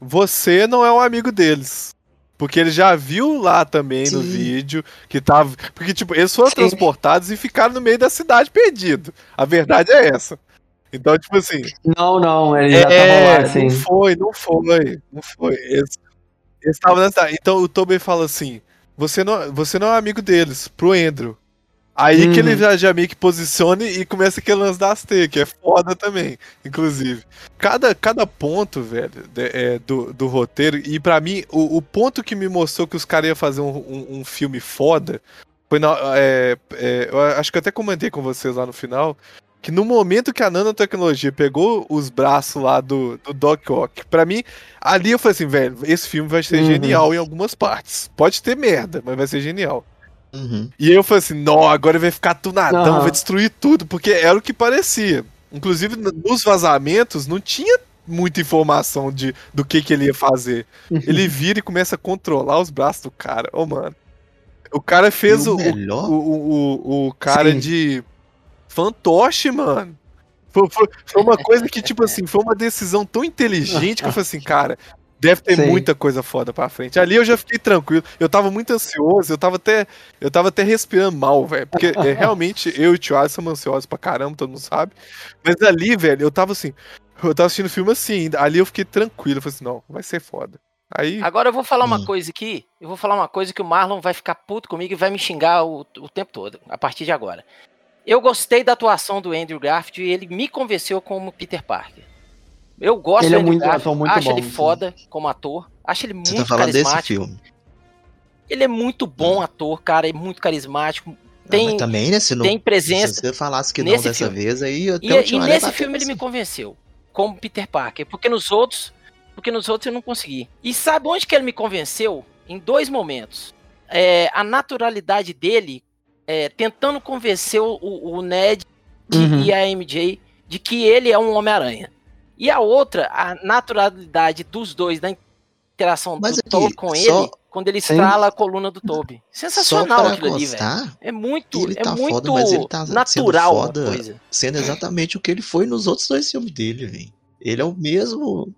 Você não é um amigo deles. Porque ele já viu lá também no Sim. vídeo que tava. Porque, tipo, eles foram Sim. transportados e ficaram no meio da cidade perdido. A verdade é essa. Então, tipo assim. Não, não, ele já tava É, lá, assim. não foi, não foi, não foi. Eles eles estavam cidade. Então o Tobey fala assim: você não, você não é amigo deles, pro Andrew. Aí que Uhum. ele já, já meio que posiciona e começa aquele lance das teias, que é foda também, inclusive. Cada, cada ponto, velho, de- é, do, do roteiro, e pra mim, o, o ponto que me mostrou que os caras iam fazer um, um, um filme foda foi na. é, é, eu acho que eu até comentei com vocês lá no final. Que no momento que a nanotecnologia pegou os braços lá do, do Doc Ock, pra mim, ali eu falei assim, velho, esse filme vai ser Uhum. genial em algumas partes. Pode ter merda, mas vai ser genial. Uhum. E aí eu falei assim, não, agora vai ficar tunadão, Aham. vai destruir tudo, porque era o que parecia. Inclusive, nos vazamentos, não tinha muita informação de, do que, que ele ia fazer. Ele vira e começa a controlar os braços do cara. Ô, mano. O cara fez o, o, o, o cara Sim. de fantoche, mano. Foi, foi, foi uma coisa que, tipo assim, foi uma decisão tão inteligente que eu falei assim, cara, deve ter Sim. muita coisa foda pra frente. Ali eu já fiquei tranquilo. Eu tava muito ansioso, eu tava até, eu tava até respirando mal, velho. Porque é, realmente eu e o Tio Alisson somos ansiosos pra caramba, todo mundo sabe. Mas ali, velho, eu tava assim, eu tava assistindo o filme assim, ali eu fiquei tranquilo. Eu falei assim, não, vai ser foda. Aí. Agora eu vou falar uma Hum. coisa aqui. Eu vou falar uma coisa que o Marlon vai ficar puto comigo e vai me xingar o, o tempo todo, a partir de agora. Eu gostei da atuação do Andrew Garfield e ele me convenceu como Peter Parker. Eu gosto Ele do é Andrew muito- Garfield, muito acho bom, ele sim. foda como ator, acho ele Você muito tá falando desse filme. Ele é muito bom ator, cara, é muito carismático. Ah, Tem, mas também, né? Se, não, tem presença. se você falasse que não dessa filme. vez, aí eu E, o e nesse bateu filme ele você. me convenceu, como Peter Parker, porque nos outros, porque nos outros eu não consegui. E sabe onde que ele me convenceu? Em dois momentos. É, a naturalidade dele, é, tentando convencer o, o Ned Uhum. e a MJ de que ele é um Homem-Aranha. E a outra, a naturalidade dos dois, da interação Mas do aqui, Toby com só- ele, quando ele Sim. estrala a coluna do Toby. Sensacional aquilo ali, velho. constar, É muito, ele é tá muito foda, mas ele tá sendo natural a foda. coisa. sendo exatamente o que ele foi nos outros dois filmes dele, velho. Ele é o mesmo.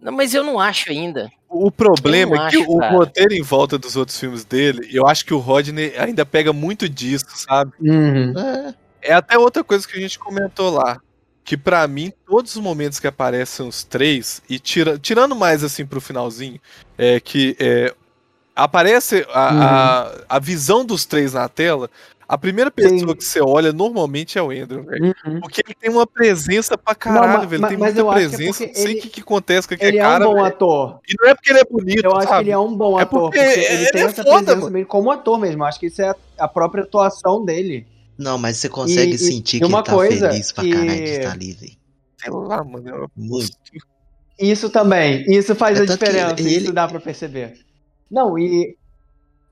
Não, mas eu não acho ainda. O problema é que acho, o cara. roteiro em volta dos outros filmes dele, eu acho que o Rodney ainda pega muito disso, sabe? Uhum. É, É até outra coisa que a gente comentou lá. Que pra mim, todos os momentos que aparecem os três, e tira, tirando mais assim pro finalzinho, é que é, aparece a, a, a visão dos três na tela. A primeira pessoa Sim. que você olha normalmente é o Andrew, velho. Uhum. Porque ele tem uma presença pra caralho, mas- velho. Ele mas- tem muita eu acho que é presença. porque Não sei o que, que acontece com aquele Ele é cara. um bom velho. ator. E não é porque ele é bonito, Eu acho sabe? que ele é um bom É ator, porque porque, ele ele tem é essa foda, presença mano. mesmo como ator mesmo. Acho que isso é a, a própria atuação dele. Não, mas você consegue E- sentir e que uma ele tá coisa feliz pra que- caralho de estar ali, velho. Sei lá, mano. eu- Muito. Isso também, isso faz É a diferença, ele- isso dá pra perceber. Não, e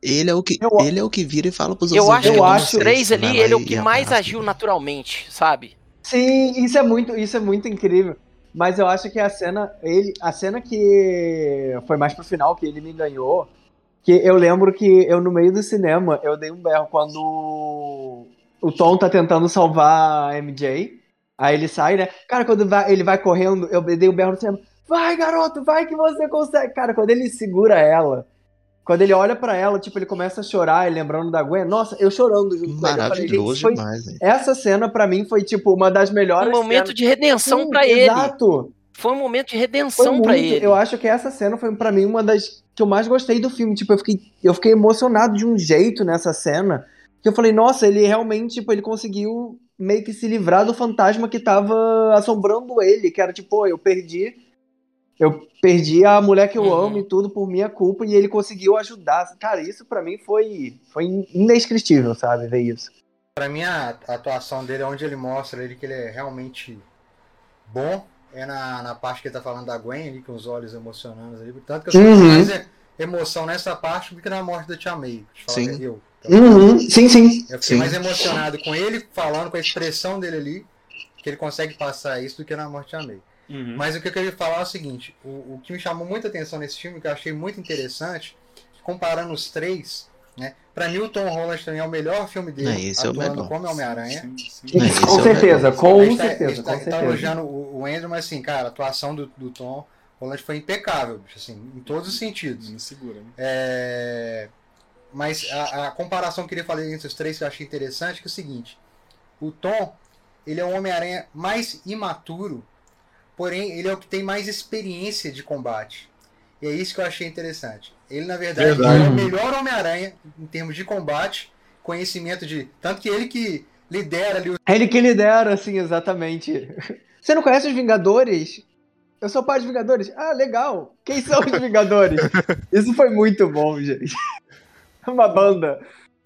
Ele é o que, Eu- ele é o que vira e fala pros Eu outros. acho eu que "Velho, acho- dos vocês, três ali, ele é o que mais abraça". agiu naturalmente, sabe? sim, isso é muito, isso é muito incrível. Mas eu acho que a cena, ele, a cena que foi mais pro final que ele me ganhou, que eu lembro que eu no meio do cinema eu dei um berro quando o Tom tá tentando salvar a MJ. Aí ele sai, né? Cara, quando vai- ele vai correndo, eu dei um berro no cinema. Vai, garoto, vai que você consegue. Cara, quando ele segura ela, quando ele olha pra ela, tipo, ele começa a chorar, e lembrando da Gwen. Nossa, eu chorando junto com ele. Eu falei, gente, foi- demais, velho. essa cena pra mim foi tipo uma das melhores Um momento cenas. de redenção pra ele. Exato. Foi um momento de redenção pra muito, ele. eu acho que essa cena foi pra mim uma das que eu mais gostei do filme. Tipo, eu fiquei, eu fiquei emocionado de um jeito nessa cena que eu falei, nossa, ele realmente, tipo, ele conseguiu meio que se livrar do fantasma que tava assombrando ele, que era tipo, pô, eu perdi eu perdi a mulher que eu Uhum. amo e tudo por minha culpa e ele conseguiu ajudar. Cara, isso pra mim foi foi indescritível, sabe, ver isso. Pra mim, a atuação dele, onde ele mostra ele que ele é realmente bom, é na, na parte que ele tá falando da Gwen ali, com os olhos emocionando ali. Tanto que eu Uhum. mais emoção nessa parte do que na morte da Tia May. Eu Sim. eu. Uhum, sim, sim. Eu fiquei Sim. mais emocionado com ele falando, com a expressão dele ali, que ele consegue passar isso do que na morte da May. Uhum. Mas o que eu queria falar é o seguinte: o, o que me chamou muita atenção nesse filme, que eu achei muito interessante, comparando os três, né? Pra mim, o Tom Holland também é o melhor filme dele, É, esse é o atuando melhor. como Homem-Aranha. É, é com o certeza, com tá, a certeza, gente com tá, tá certeza. elogiando o, o Andrew, mas assim, cara, a atuação do, do Tom Holland foi impecável, bicho, assim, em todos os sentidos. Não segura, né? É, Mas a, a comparação que eu queria fazer entre os três que eu achei interessante que é o seguinte: o Tom, ele é um Homem-Aranha mais imaturo, porém ele é o que tem mais experiência de combate. E é isso que eu achei interessante. Ele, na verdade, Verdade. é o melhor Homem-Aranha em termos de combate, conhecimento de. Tanto que ele que lidera ali o. É ele que lidera, assim, exatamente. Você não conhece os Vingadores? Eu sou pai dos Vingadores. Ah, legal. Quem são os Vingadores? Isso foi muito bom, gente. É Uma banda.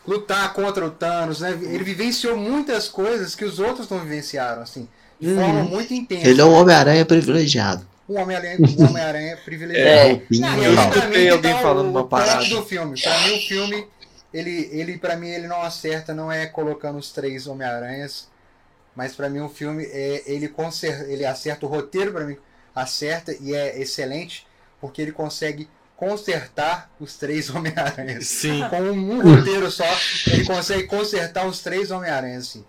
lutar contra o Thanos, né? Ele vivenciou muitas coisas que os outros não vivenciaram, assim, de Uhum. forma muito intensa. Ele é um Homem-Aranha privilegiado. um Homem-Aranha um Homem-Aranha privilegiado. roupinha Não, eu escutei Pra alguém tá falando uma parada. do filme. Pra mim, o filme, ele, ele para mim, ele não acerta, não é colocando os três Homem-Aranhas, mas pra mim o filme, é, ele, conser, ele acerta o roteiro, pra mim, acerta e é excelente, porque ele consegue consertar os três Homem-Aranhas. Sim. Com um roteiro só, ele consegue consertar os três Homem-Aranhas, assim.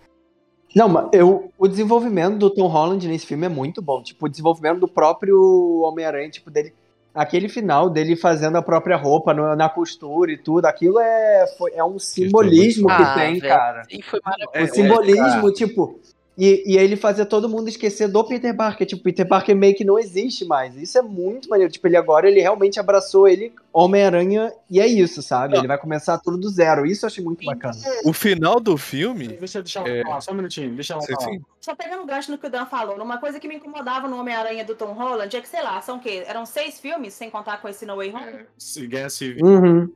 Não, mas eu, o desenvolvimento do Tom Holland nesse filme é muito bom. Tipo, o desenvolvimento do próprio Homem-Aranha, tipo, dele. Aquele final dele fazendo a própria roupa no- na costura e tudo, aquilo é, foi, é um simbolismo que Ah, tem, velho. cara. E foi maravilhoso. O É, simbolismo, tipo. E, e ele fazia todo mundo esquecer do Peter Parker. Tipo, Peter Parker meio que não existe mais. Isso é muito maneiro. Tipo, ele agora ele realmente abraçou ele, Homem-Aranha, e é isso, sabe? Ele vai começar tudo do zero. Isso eu achei muito bacana. O final do filme. Deixa, deixa ela É. falar, só um minutinho, deixa ela Sim, falar. sim. Só pegando um gancho no que o Dan falou, uma coisa que me incomodava no Homem-Aranha do Tom Holland é que, sei lá, são o quê? Eram seis filmes, sem contar com esse No Way Home? Se Guerra Civil. Uhum.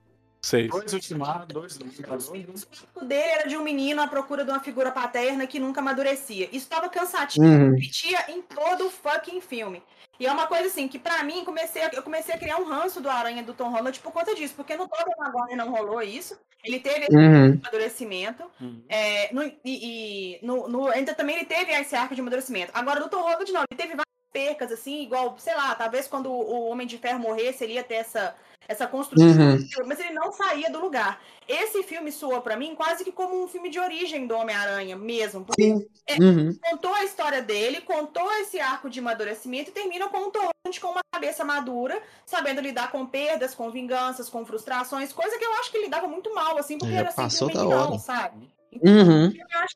Seis. Dois ultimados, dois O ultimados. foco dele era de um menino à procura de uma figura paterna que nunca amadurecia. Isso tava cansativo, Uhum. repetia em todo o fucking filme. E é uma coisa assim, que pra mim, comecei a- eu comecei a criar um ranço do Aranha do Tom Holland por conta disso, porque no Tobey Maguire não rolou isso. Ele teve esse Uhum. amadurecimento. Uhum. É, no, e e no, no- ainda também ele teve esse arco de amadurecimento. Agora, do Tom Holland, não. Ele teve várias percas, assim, igual, sei lá, talvez quando o Homem de Ferro morresse, ele ia ter essa, essa construção. Uhum. Mas ele não saía do lugar. Esse filme soou pra mim quase que como um filme de origem do Homem-Aranha mesmo. Porque Sim. Uhum. contou a história dele, contou esse arco de amadurecimento e termina com um Holland com uma cabeça madura, sabendo lidar com perdas, com vinganças, com frustrações, coisa que eu acho que ele lidava muito mal, assim, porque Já era passou simplesmente não, sabe? Uhum. Eu acho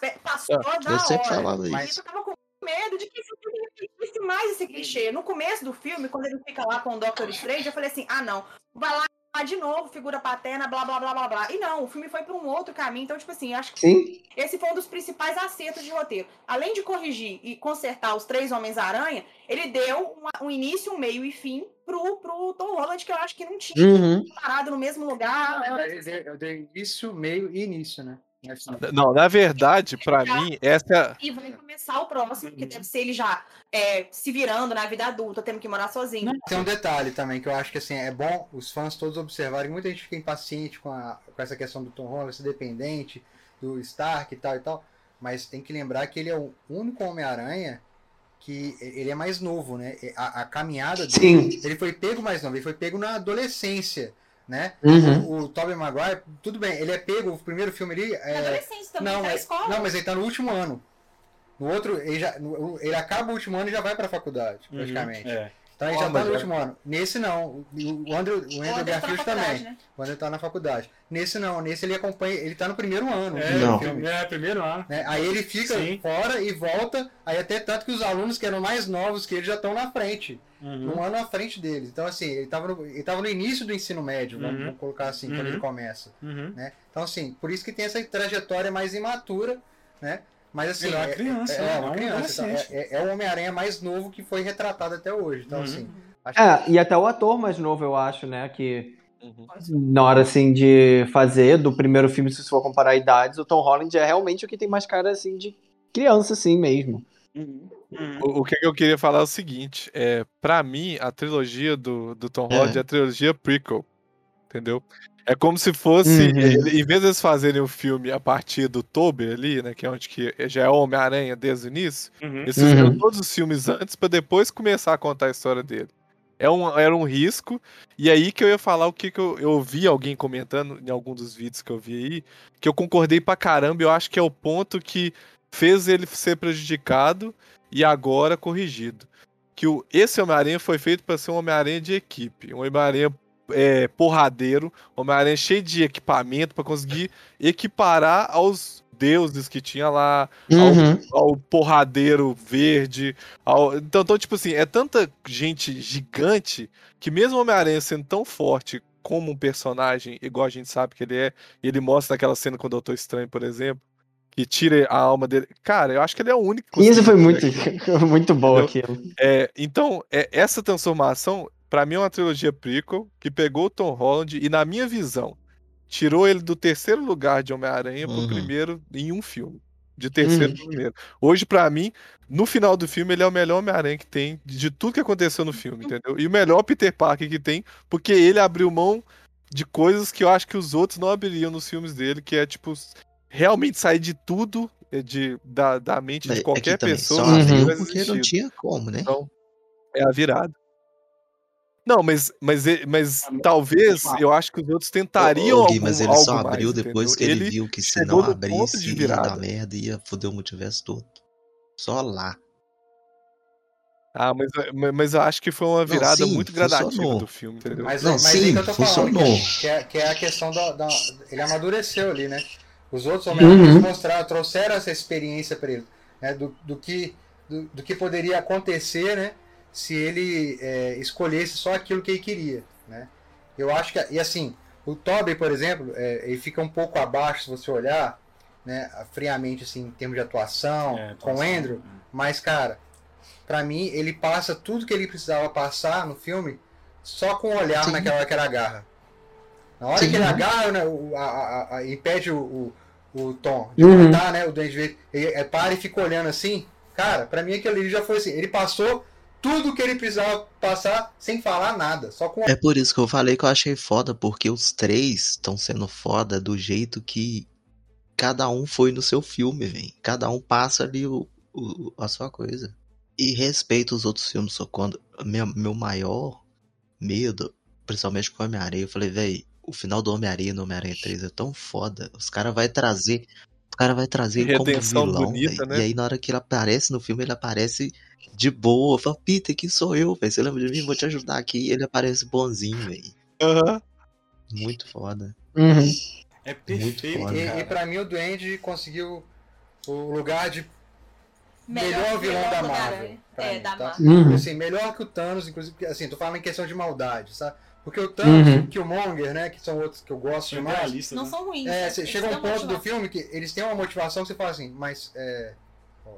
que passou da Eu sempre hora. falava Mas isso. eu tava com medo de que esse filme repetisse mais esse clichê. No começo do filme, quando ele fica lá com o Doctor Strange, eu falei assim: ah, não, vai lá de novo, figura paterna, blá blá blá blá blá. E não, o filme foi pra um outro caminho. Então, tipo assim, acho que Sim. esse foi um dos principais acertos de roteiro. Além de corrigir e consertar os três Homens-Aranha, ele deu uma- um início, um meio e fim pro, pro Tom Holland, que eu acho que não tinha Uhum. parado no mesmo lugar. Eu dei início, meio e início, né? Não, na verdade, pra mim, essa. E vai começar o próximo, que deve ser ele já é, se virando na vida adulta, tendo que morar sozinho. Tem um detalhe também que eu acho que assim, é bom os fãs todos observarem. Muita gente fica impaciente com, a, com essa questão do Tom Holland ser dependente do Stark e tal e tal. Mas tem que lembrar que ele é o único Homem-Aranha que ele é mais novo, né? A, a caminhada dele, Sim. ele foi pego mais novo, ele foi pego na adolescência, né? Uhum. O, o Tobey Maguire, tudo bem, ele é pego, o primeiro filme ali. Na É, adolescência também, não, tá na é- escola. não, mas ele tá no último ano. No outro, ele, já, no- ele acaba o último ano e já vai pra faculdade, praticamente. É. Então ele Ó, já tá no é- último ano. Nesse não. O o Andrew, o Andrew tá Garfield faculdade, também. né? O Andrew tá na faculdade. Nesse não. Nesse ele acompanha. Ele tá no primeiro ano. É, Não. filme, é, primeiro ano. né? Aí ele fica Sim. fora e volta. Aí até tanto que os alunos que eram mais novos que ele já estão na frente. Uhum. Um ano à frente deles. Então, assim, ele tava no, ele tava no início do ensino médio, vamos, Uhum. vamos colocar assim, quando Uhum. ele começa. Uhum. Né? Então, assim, por isso que tem essa trajetória mais imatura, né? Mas assim, Ele é uma é, criança, é, né? é É uma um criança. então, é, é- é o Homem-Aranha mais novo que foi retratado até hoje. Então, Uhum. assim. Acho É, e até o ator mais novo, eu acho, né? Que Uhum. na hora assim de fazer do primeiro filme, se você for comparar idades, o Tom Holland é realmente o que tem mais cara assim de criança, assim mesmo. Uhum. O, o que eu queria falar é o seguinte: é, pra mim, a trilogia do, do Tom É. Holland é a trilogia prequel. Entendeu? É como se fosse, Uhum. ele- em vez de eles fazerem o filme a partir do Toby ali, né, que é onde que já é Homem-Aranha desde o início, Uhum. eles fizeram Uhum. todos os filmes antes pra depois começar a contar a história dele. É um, era um risco, e aí que eu ia falar o que, que eu, eu ouvi alguém comentando em algum dos vídeos que eu vi aí, que eu concordei pra caramba, e eu acho que é o ponto que fez ele ser prejudicado e agora corrigido. Que o, esse Homem-Aranha foi feito para ser um Homem-Aranha de equipe, um Homem-Aranha é, porradeiro, Homem-Aranha cheio de equipamento para conseguir equiparar aos deuses que tinha lá, Uhum. ao porradeiro verde. ao- Então, então, tipo assim, é tanta gente gigante que mesmo o Homem-Aranha sendo tão forte como um personagem, igual a gente sabe que ele é, e ele mostra naquela cena com o Doutor Estranho, por exemplo, que tira a alma dele. Cara, eu acho que ele é o único. que Isso foi muito, muito bom aquilo. é, então, é, essa transformação, pra mim, é uma trilogia prequel que pegou o Tom Holland e, na minha visão, tirou ele do terceiro lugar de Homem-Aranha pro Uhum. primeiro em um filme. De terceiro pro primeiro. Hoje, pra mim, no final do filme, ele é o melhor Homem-Aranha que tem, de de tudo que aconteceu no filme, entendeu? E o melhor Peter Parker que tem, porque ele abriu mão de coisas que eu acho que os outros não abririam nos filmes dele, que é, tipo, realmente sair de tudo eh, de, da, da mente É de que qualquer pessoa. só tivesse porque não tinha como, né? Então, é a virada. Não, mas, mas, e- mas Ah, mas- talvez eu acho que os outros tentariam Ô, Gui, algum, mas ele só abriu mais, depois entendeu? que ele, viu que se não abrisse ia virada. dar merda, ia foder o multiverso todo. Só lá. Ah, mas, mas- mas eu acho que foi uma virada sim, muito gradativa funcionou. do filme, entendeu? Mas, Não, mas sim, aí que eu tô falando, que funcionou. é, que é, que é a questão da, da- Ele amadureceu ali, né? Os outros Homem-Aranha Uhum. mostraram, trouxeram essa experiência pra ele, né? Do, do, que, do, do que poderia acontecer, né? Se ele é, escolhesse só aquilo que ele queria, né? Eu acho que... E assim, o Tobey, por exemplo, é, ele fica um pouco abaixo, se você olhar, né? Friamente, assim, em termos de atuação, É, com o Andrew. Mas, cara, pra mim, ele passa tudo que ele precisava passar no filme só com o olhar Sim. naquela hora que ele agarra. Na hora Sim. que ele agarra, né, o, a, a, a, impede o, o, o Tom de Uhum. matar, né? O Duende Verde. Ele é, para e fica olhando assim. Cara, pra mim aquele ali já foi assim. Ele passou tudo que ele precisava passar sem falar nada. Só com É por isso que eu falei que eu achei foda, porque os três estão sendo foda do jeito que cada um foi no seu filme, velho. Cada um passa ali o, o- a sua coisa. E respeita os outros filmes, só quando. Meu, meu maior medo, principalmente com o Homem-Aranha, eu falei, velho, o final do Homem-Aranha no Homem-Aranha 3 é tão foda. Os caras vai trazer. O cara vai trazer ele como vilão, bonita, né? E aí na hora que ele aparece no filme, ele aparece de boa. Fala, Peter, que sou eu, velho. Você lembra de mim? Vou te ajudar aqui. E ele aparece bonzinho, velho. Aham. Muito foda. Uhum. É perfeito, foda. E, cara. e pra mim o Duende conseguiu o lugar de melhor, Melhor vilão da Marvel. É, mim, da tá? Marvel. Uhum. Assim, melhor que o Thanos, inclusive, porque, assim, tô falando em questão de maldade, sabe? Porque o Thanos Uhum. e o Killmonger, né, que são outros que eu gosto demais, realistas, Não né? são ruins. é, né? cê- Eles chega um ponto do filme que eles têm uma motivação que você fala assim, mas é,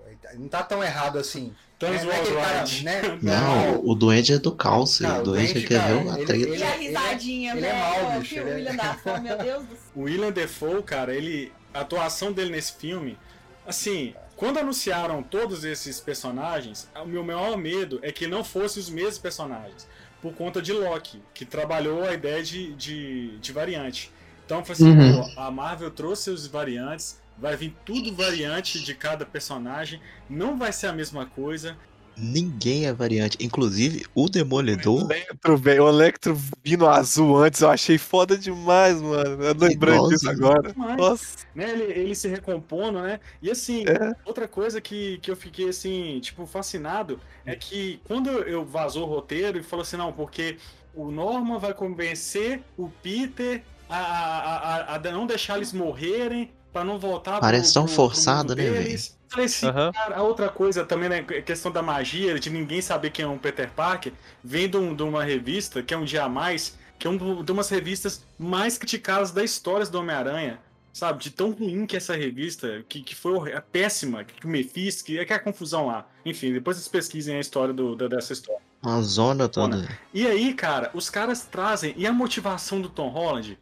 ele tá- não tá tão errado assim. Thanos É, não é cara, Worldwide. né? Não, o Duende é do. Cara, o Duende, quer ver uma ele- treta. E a ele é- risadinha, ele é velho. mau, ó, bicho, que ele é- o William Dafoe, meu Deus do céu. O William Defoe, cara, ele. A atuação dele nesse filme. Assim, quando anunciaram todos esses personagens, o meu maior medo é que não fossem os mesmos personagens. Por conta de Loki, que trabalhou a ideia de, de, de variante. Então foi assim, Uhum. a Marvel trouxe os variantes, vai vir tudo variante de cada personagem, não vai ser a mesma coisa. Ninguém é variante. Inclusive, o Demolidor. Electro, velho. O Electro vindo azul antes, eu achei foda demais, mano. Eu lembrei disso agora. Demais. Nossa. né, ele, ele se recompondo, né? E assim, É. outra coisa que, que eu fiquei assim, tipo, fascinado é que quando eu vazou o roteiro e falou assim, não, porque o Norman vai convencer o Peter a, a, a, a não deixar eles morrerem pra não voltar Parece tão mundo forçado, né, deles. Falei assim, Aham. cara, a outra coisa também, né, a questão da magia, de ninguém saber quem é um Peter Parker, vem de, um- de uma revista, que é um dia a mais, que é um, de umas revistas mais criticadas da história do Homem-Aranha. Sabe, de tão ruim que essa revista, que, que foi horri- é péssima, que o Mephisto, que é que é a confusão lá. Enfim, depois vocês pesquisem a história do, da- dessa história. Uma zona toda. E aí, cara, os caras trazem. E a motivação do Tom Holland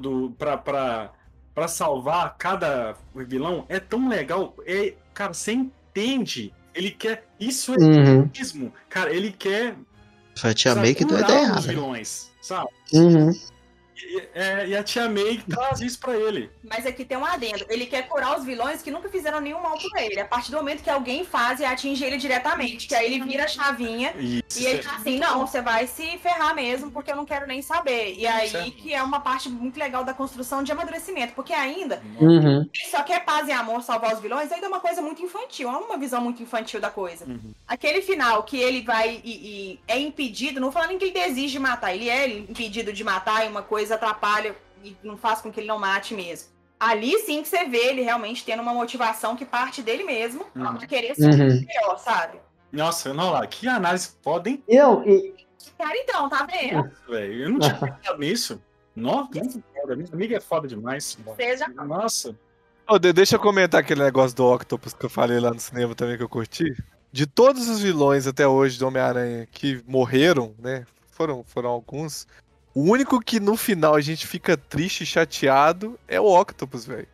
do, pra, pra, pra salvar cada vilão é tão legal. É, cara, você entende. Ele quer. Isso é Uhum. mesmo. Cara, ele quer. Foi a tia sabe, May que deu a curar ideia os errada. vilões, sabe? Uhum. E, é, e a tia May traz isso pra ele. Mas aqui tem um adendo. Ele quer curar os vilões que nunca fizeram nenhum mal pra ele. A partir do momento que alguém faz e atinge ele diretamente. Que aí ele vira a chavinha Isso, E ele tá assim, não, você vai se ferrar mesmo, porque eu não quero nem saber. E aí Certo. que é uma parte muito legal da construção de amadurecimento, porque ainda Uhum. ele só quer paz e amor salvar os vilões, ainda é uma coisa muito infantil, é uma visão muito infantil da coisa. Uhum. Aquele final que ele vai e, e é impedido, não falando que ele desiste de matar, ele é impedido de matar e uma coisa atrapalha e não faz com que ele não mate mesmo. Ali sim que você vê ele realmente tendo uma motivação que parte dele mesmo Uhum. pra querer ser Uhum. melhor, sabe? Nossa, não lá, que análise podem, Eu, e- Cara, então, tá vendo? Eu não tinha pensado nisso. Nossa, foda. Minha amiga é foda demais. Já Nossa. De- deixa eu comentar aquele negócio do Octopus que eu falei lá no cinema também que eu curti. De todos os vilões até hoje do Homem-Aranha que morreram, né? Foram, foram alguns. O único que no final a gente fica triste e chateado é o Octopus, velho.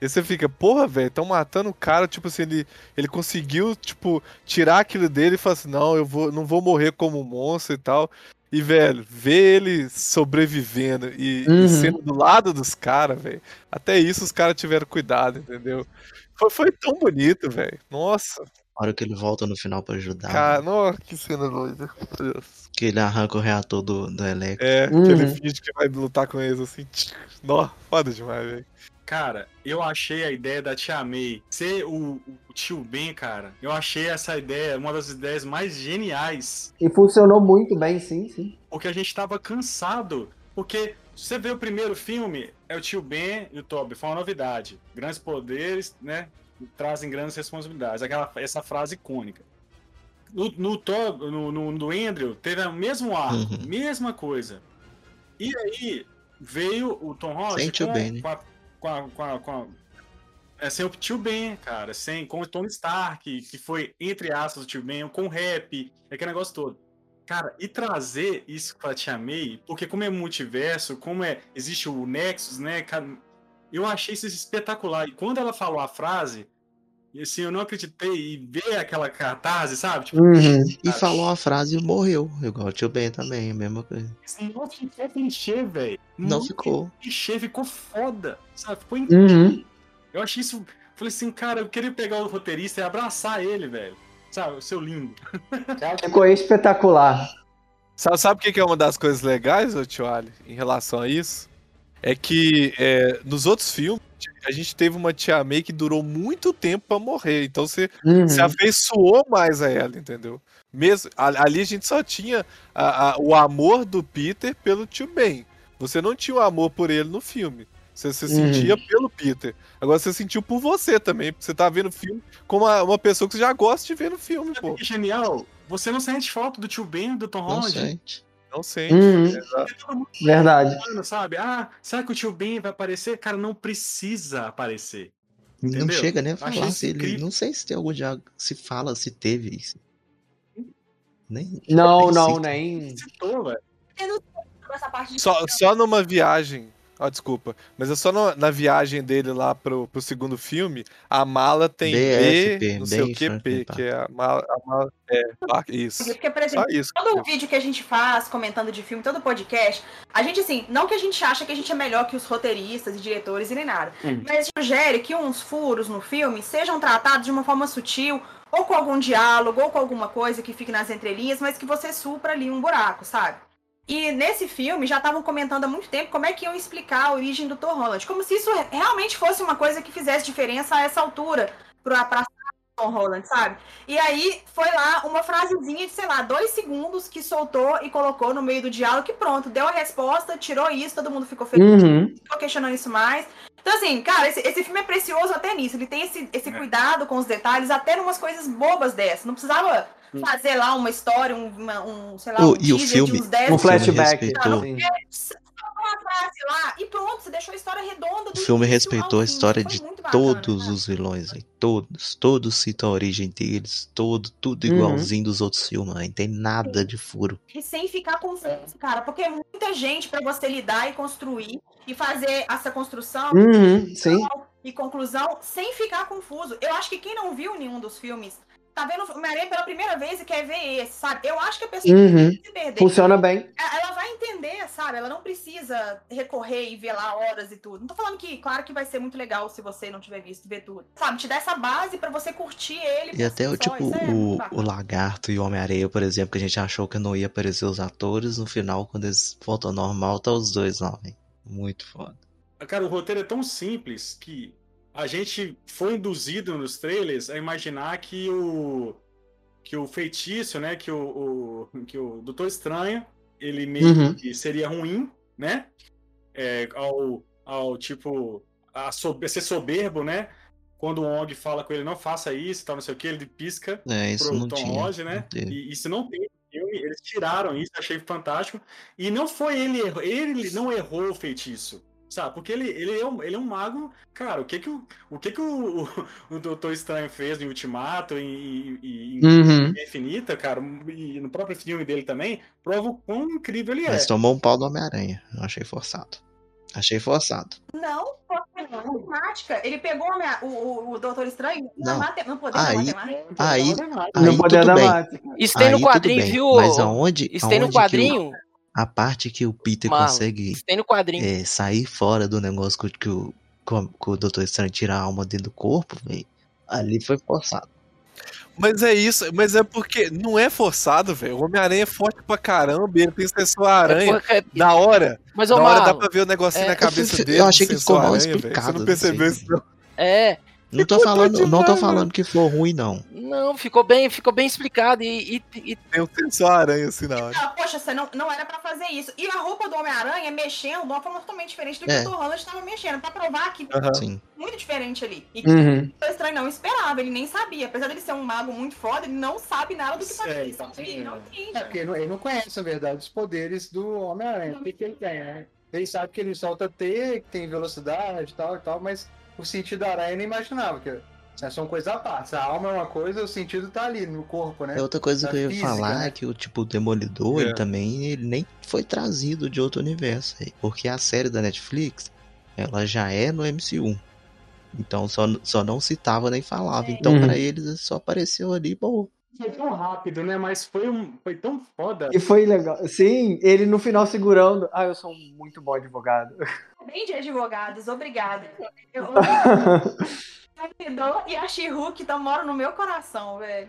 E você fica, porra, velho, tão matando o cara, tipo assim, ele, ele conseguiu, tipo, tirar aquilo dele e falar assim, não, eu vou, não vou morrer como um monstro e tal. E, velho, ver ele sobrevivendo e, e Uhum. sendo do lado dos caras, velho, até isso os caras tiveram cuidado, entendeu? Foi, foi tão bonito, velho. Nossa, hora que ele volta no final pra ajudar, cara, nossa, que cena doida. Meu Deus. que ele arranca o reator do, do Electro. É, Uhum. que ele finge que vai lutar com eles assim. Nó, foda demais, velho. Cara, eu achei a ideia da Tia May ser o, o tio Ben, cara. Eu achei essa ideia uma das ideias mais geniais. E funcionou muito bem, sim, sim. Porque a gente tava cansado. Porque se você vê o primeiro filme, é o tio Ben e o Toby. Foi uma novidade. Grandes poderes, né? Trazem grandes responsabilidades. Aquela, essa frase icônica. No, no, no, no, no Andrew, teve o mesmo arco, Uhum. mesma coisa. E aí veio o Tom Holland com, né? com a, com a- com a- com é, sem o tio Ben, cara, sem, com o Tony Stark, que foi, entre aspas, o tio Ben, com o rap, aquele negócio todo. Cara, e trazer isso pra Tia May, porque como é multiverso, como é, existe o Nexus, né, eu achei isso espetacular. E quando ela falou a frase, e assim, eu não acreditei, e ver aquela catarse, sabe? Tipo, Uhum. E falou a frase e morreu. Igual o tio Ben também, a mesma coisa. Não ficou clichê, velho. Não ficou. clichê, ficou foda, sabe? Ficou incrível. Uhum. Eu achei isso. Falei assim, cara, eu queria pegar o roteirista e abraçar ele, velho. Sabe, o seu lindo. Ficou espetacular. Sabe, sabe o que que é uma das coisas legais, ô tio Ali, em relação a isso? É que é, nos outros filmes, a gente teve uma Tia May que durou muito tempo pra morrer. Então você Uhum. se afeiçoou mais a ela, entendeu? Mesmo, a- ali a gente só tinha a- a- o amor do Peter pelo tio Ben. Você não tinha o amor por ele no filme. Você se Uhum. sentia pelo Peter. Agora você sentiu por você também, porque você tá vendo o filme como uma, uma pessoa que você já gosta de ver no filme, pô. Que genial. Você não sente falta do tio Ben, do Tom Não Holland? sente. Não sente. Todo mundo Verdade. falando, sabe? Ah, será que o tio Ben vai aparecer? Cara, não precisa aparecer. Não Entendeu? chega nem a falar isso se ele. Não sei se tem algum já. Se fala, se teve isso. Nem. Não, nem não, cita. nem. Citou, velho. Essa parte de Só, só numa viagem. Ó, desculpa. Mas é só no- na viagem dele lá pro, pro segundo filme, a mala tem B, não sei o que, Franklin P, que é a mala. A mala é, Park, isso. Porque, por exemplo, isso. todo vídeo que a gente faz comentando de filme, todo podcast, a gente, assim, não que a gente acha que a gente é melhor que os roteiristas e diretores e nem nada, Hum. mas sugere que uns furos no filme sejam tratados de uma forma sutil, ou com algum diálogo, ou com alguma coisa que fique nas entrelinhas, mas que você supra ali um buraco, sabe? E nesse filme já estavam comentando há muito tempo como é que iam explicar a origem do Thor Holland, como se isso realmente fosse uma coisa que fizesse diferença a essa altura pra, pra Tom Holland, sabe? E aí foi lá uma frasezinha de, sei lá, dois segundos que soltou e colocou no meio do diálogo que pronto, deu a resposta, tirou isso, todo mundo ficou feliz, Uhum. ficou questionando isso mais. Então, assim, cara, esse, esse filme é precioso até nisso. Ele tem esse, esse cuidado com os detalhes, até numas coisas bobas dessas. Não precisava fazer lá uma história, um, uma- um sei lá, Ô, um e o filme? de uns 10 Um O filme uma frase lá e pronto, você deixou a história redonda do O filme respeitou a história de bacana, todos sabe? os vilões, velho. Todos. Todos citam a origem deles. Todo, tudo Uhum. igualzinho dos outros filmes. Não tem nada de furo. E sem ficar confuso, cara, porque é muita gente pra você lidar e construir e fazer essa construção Uhum. Sim. e conclusão sem ficar confuso. Eu acho que quem não viu nenhum dos filmes tá vendo o Homem-Aranha pela primeira vez e quer ver esse, sabe? Eu acho que a pessoa Uhum. se perder. Funciona bem. Ela ela vai entender, sabe? Ela não precisa recorrer e ver lá horas e tudo. Não tô falando que, claro que vai ser muito legal se você não tiver visto, ver tudo. Sabe? Te dá essa base pra você curtir ele. E até o tipo, é o, o Lagarto e o Homem-Areia, por exemplo, que a gente achou que não ia aparecer os atores, no final, quando eles voltam ao normal, tá os dois lá, velho. Muito foda. Cara, o roteiro é tão simples que a gente foi induzido nos trailers a imaginar que o que o feitiço, né, que o, o- que o Doutor Estranho, ele meio Uhum. que seria ruim, né? É, ao, ao tipo a ser soberbo, né? Quando o Ong fala com ele, não faça isso, tal, não sei o que, ele pisca É, pro Tom tinha. Né? E isso não tem eles tiraram isso, achei fantástico. E não foi ele, ele não errou o feitiço. Sabe? Porque ele, ele, é um, ele é um mago. Cara, o que que o, o, que que o, o, o Doutor Estranho fez em Ultimato e, e, e Uhum. em Infinita, cara, e no próprio filme dele também, prova o quão incrível ele é. Mas tomou um pau do Homem-Aranha. Eu achei forçado. Achei forçado. Não, não, matemática. Ele pegou a o, o, o Doutor Estranho na Não. mate, no poder Aí- da matemática. Aí, No aí poder da bem. mate. Isso tem Aí no quadrinho, viu? Mas aonde, Isso tem no aonde que quadrinho. A parte que o Peter Marlon, consegue tem no quadrinho. é, sair fora do negócio que, que o, que o- que o Doutor Estranho tira a alma dentro do corpo, velho. Ali foi forçado. Mas é isso, mas é porque não é forçado, velho. O Homem-Aranha é forte pra caramba, ele tem sensor aranha. É porque- Da hora, Mas, da ô, hora dá pra ver o negocinho é, na cabeça dele. eu achei que ficou mal explicado, Você não percebeu isso, não? é. Não tô falando, não tô demais, falando que for ruim, não. Não, ficou bem, ficou bem explicado. E, e- e- Tem um sensor aranha assim na hora. Ah, poxa, você não, não era pra fazer isso. E a roupa do Homem-Aranha mexendo de uma forma totalmente diferente do que É. o Tom Holland estava mexendo. Pra provar que. Sim. muito diferente ali. E que Uhum. o Estranho não esperava, ele nem sabia. Apesar dele ser um mago muito foda, ele não sabe nada do que tá É, acontecendo. Ele não entende. É porque ele não- ele não conhece, na verdade, os poderes do Homem-Aranha. O que ele tem, né? Ele sabe que ele solta T, que tem velocidade e tal e tal, mas o sentido da aranha ele não imaginava, que né, são coisas à parte. A alma é uma coisa, o sentido tá ali no corpo, né? É outra coisa Da que eu ia física, falar né? é que o tipo o Demolidor, É. ele também ele nem foi trazido de outro universo, aí, porque a série da Netflix, ela já é no MCU. Então só, só não citava nem falava. Então Uhum. pra eles só apareceu ali, bom. Foi tão rápido, né? Mas foi, um, foi tão foda. E foi legal. Sim, ele no final segurando. Ah, eu sou um muito bom advogado. Bem de advogados, obrigada. Eu, eu, e a She-Hulk então, mora no meu coração, velho.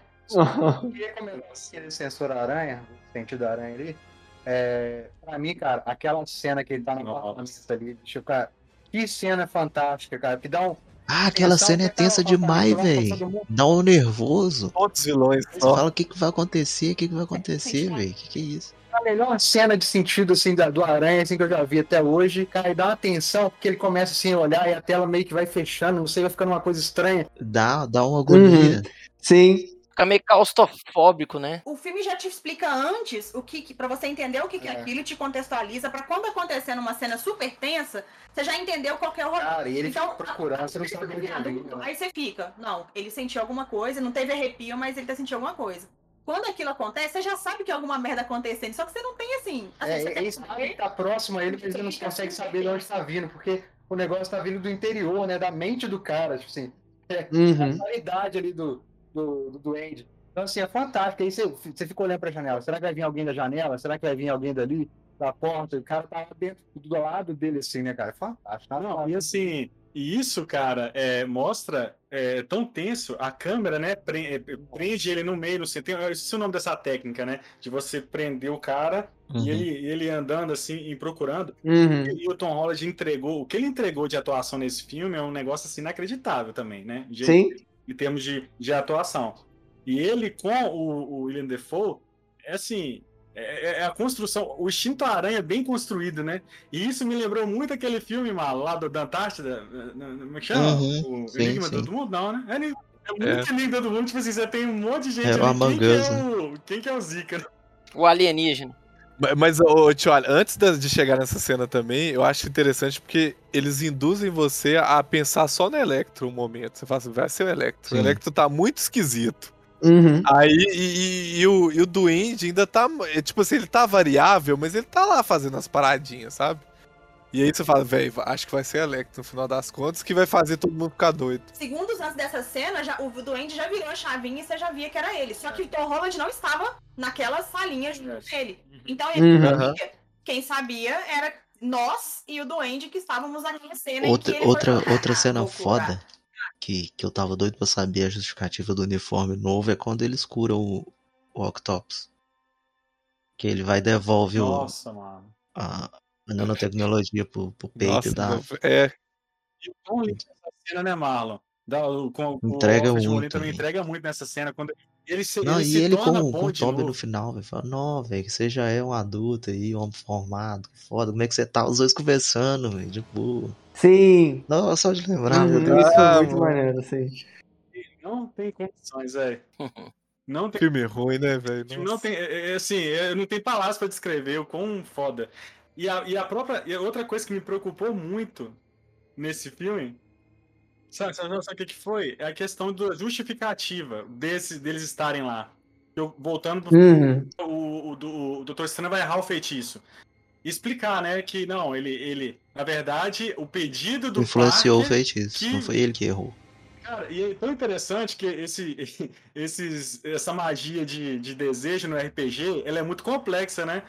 Sensor aranha, o sentido da aranha ali. É, pra mim, cara, aquela cena que ele tá no apartamento ali, deixa eu, cara, que cena fantástica, cara, que dá um. Ah, aquela Tensão cena é tensa demais, velho. Dá um nervoso. Outros vilões Você só. fala o que, que vai acontecer, o que, que vai acontecer, velho. O que, que é isso? a melhor cena de sentido assim da, do Aranha assim, que eu já vi até hoje. Cara, e dá uma tensão, porque ele começa assim a olhar e a tela meio que vai fechando, não sei, vai ficando uma coisa estranha. Dá, dá uma agonia. Sim. Fica meio claustrofóbico, né? O filme já te explica antes o que, que para você entender o que, que é É. aquilo e te contextualiza pra quando acontecer numa cena super tensa, você já entendeu qual que é o rolê. Cara, e ele Então, fica procurando, você não sabe tá ele né? Aí você fica, não, ele sentiu alguma coisa, não teve arrepio, mas ele tá sentindo alguma coisa. Quando aquilo acontece, você já sabe que é alguma merda acontecendo, só que você não tem assim. assim, É, tem- ele sabe que tá próximo a ele, mas ele não consegue saber de onde tá vindo, porque o negócio tá vindo do interior, né? Da mente do cara, tipo assim. É, Uhum. a qualidade ali do, do, do duende. Então, assim, é fantástico. Aí você, você fica olhando pra janela. Será que vai vir alguém da janela? Será que vai vir alguém dali, da porta? O cara tá dentro, do lado dele, assim, né, cara? É fantástico. tá Não, fantástico. e assim, e isso, cara, é, mostra é, tão tenso, a câmera, né, pre- é, prende ele no meio, no centro. Eu esqueci o nome dessa técnica, né? De você prender o cara Uhum. e ele, ele andando assim e procurando. Uhum. E o Tom Holland entregou, o que ele entregou de atuação nesse filme é um negócio assim inacreditável também, né? De- Sim. Em termos de, de atuação. E ele com o, o William Defoe, é assim, é, é a construção, o instinto aranha é bem construído, né? E isso me lembrou muito aquele filme, Malo, lá do, da Antártida, como é que chama? Uhum, o sim, Enigma sim. Todo Mundo? Não, né? É, ni- é muito Enigma de Todo Mundo, tipo assim, você tem um monte de gente É o ali, quem, que é né? o, quem que é o Zika? O alienígena. Mas, ô, tio, olha, antes de chegar nessa cena também, eu acho interessante porque eles induzem você a pensar só no Electro um momento. Você fala assim, vai ser o Electro. Sim. O Electro tá muito esquisito. Uhum. Aí, e, e- e o, e o Duende ainda tá. é, Tipo assim, ele tá variável, mas ele tá lá fazendo as paradinhas, sabe? E aí você fala, velho, acho que vai ser Electro no final das contas, que vai fazer todo mundo ficar doido. Segundos antes dessa cena, já, o Duende já virou a chavinha e você já via que era ele. Só que o Tom Holland não estava naquela salinha junto com ele. Então ele Uhum. sabia. Quem sabia era nós e o Duende que estávamos naquela cena. em Outra, ele foi outra, outra cena foda que, que eu tava doido pra saber a justificativa do uniforme novo é quando eles curam o, o Octopus. Que ele vai e devolve o, Nossa, mano. a nanotecnologia pro, pro peito Nossa, da. é. E o Tom nessa cena, né, Marlon? Da, o, com, Entrega o Alfred muito, também entrega muito nessa cena. Quando ele se, Não, ele e se ele com, com bom o Toby no final, velho. Fala, não, velho, que você já é um adulto aí, um homem formado, foda. Como é que você tá? Os dois conversando, velho, de boa. Sim. Não, só de lembrar, Uhum, meu Deus. Isso foi Ah, muito mano. maneiro, sim. Não tem condições, velho. Não tem Filme ruim, né, velho? Não tem, é, é, assim, é, não tem palavras pra descrever o quão foda. E a, e a própria. E outra coisa que me preocupou muito nesse filme. Sabe, sabe, sabe o que, que foi? É a questão da justificativa desse, deles estarem lá. Eu, voltando pro Uhum. o, o, o Dr. Estranho vai errar o feitiço. Explicar, né, que não, ele, ele na verdade, o pedido do Influenciou o Parker, feitiço. que- Não foi ele que errou. Cara, e é tão interessante que esse, esses, essa magia de, de desejo no RPG, ela é muito complexa, né?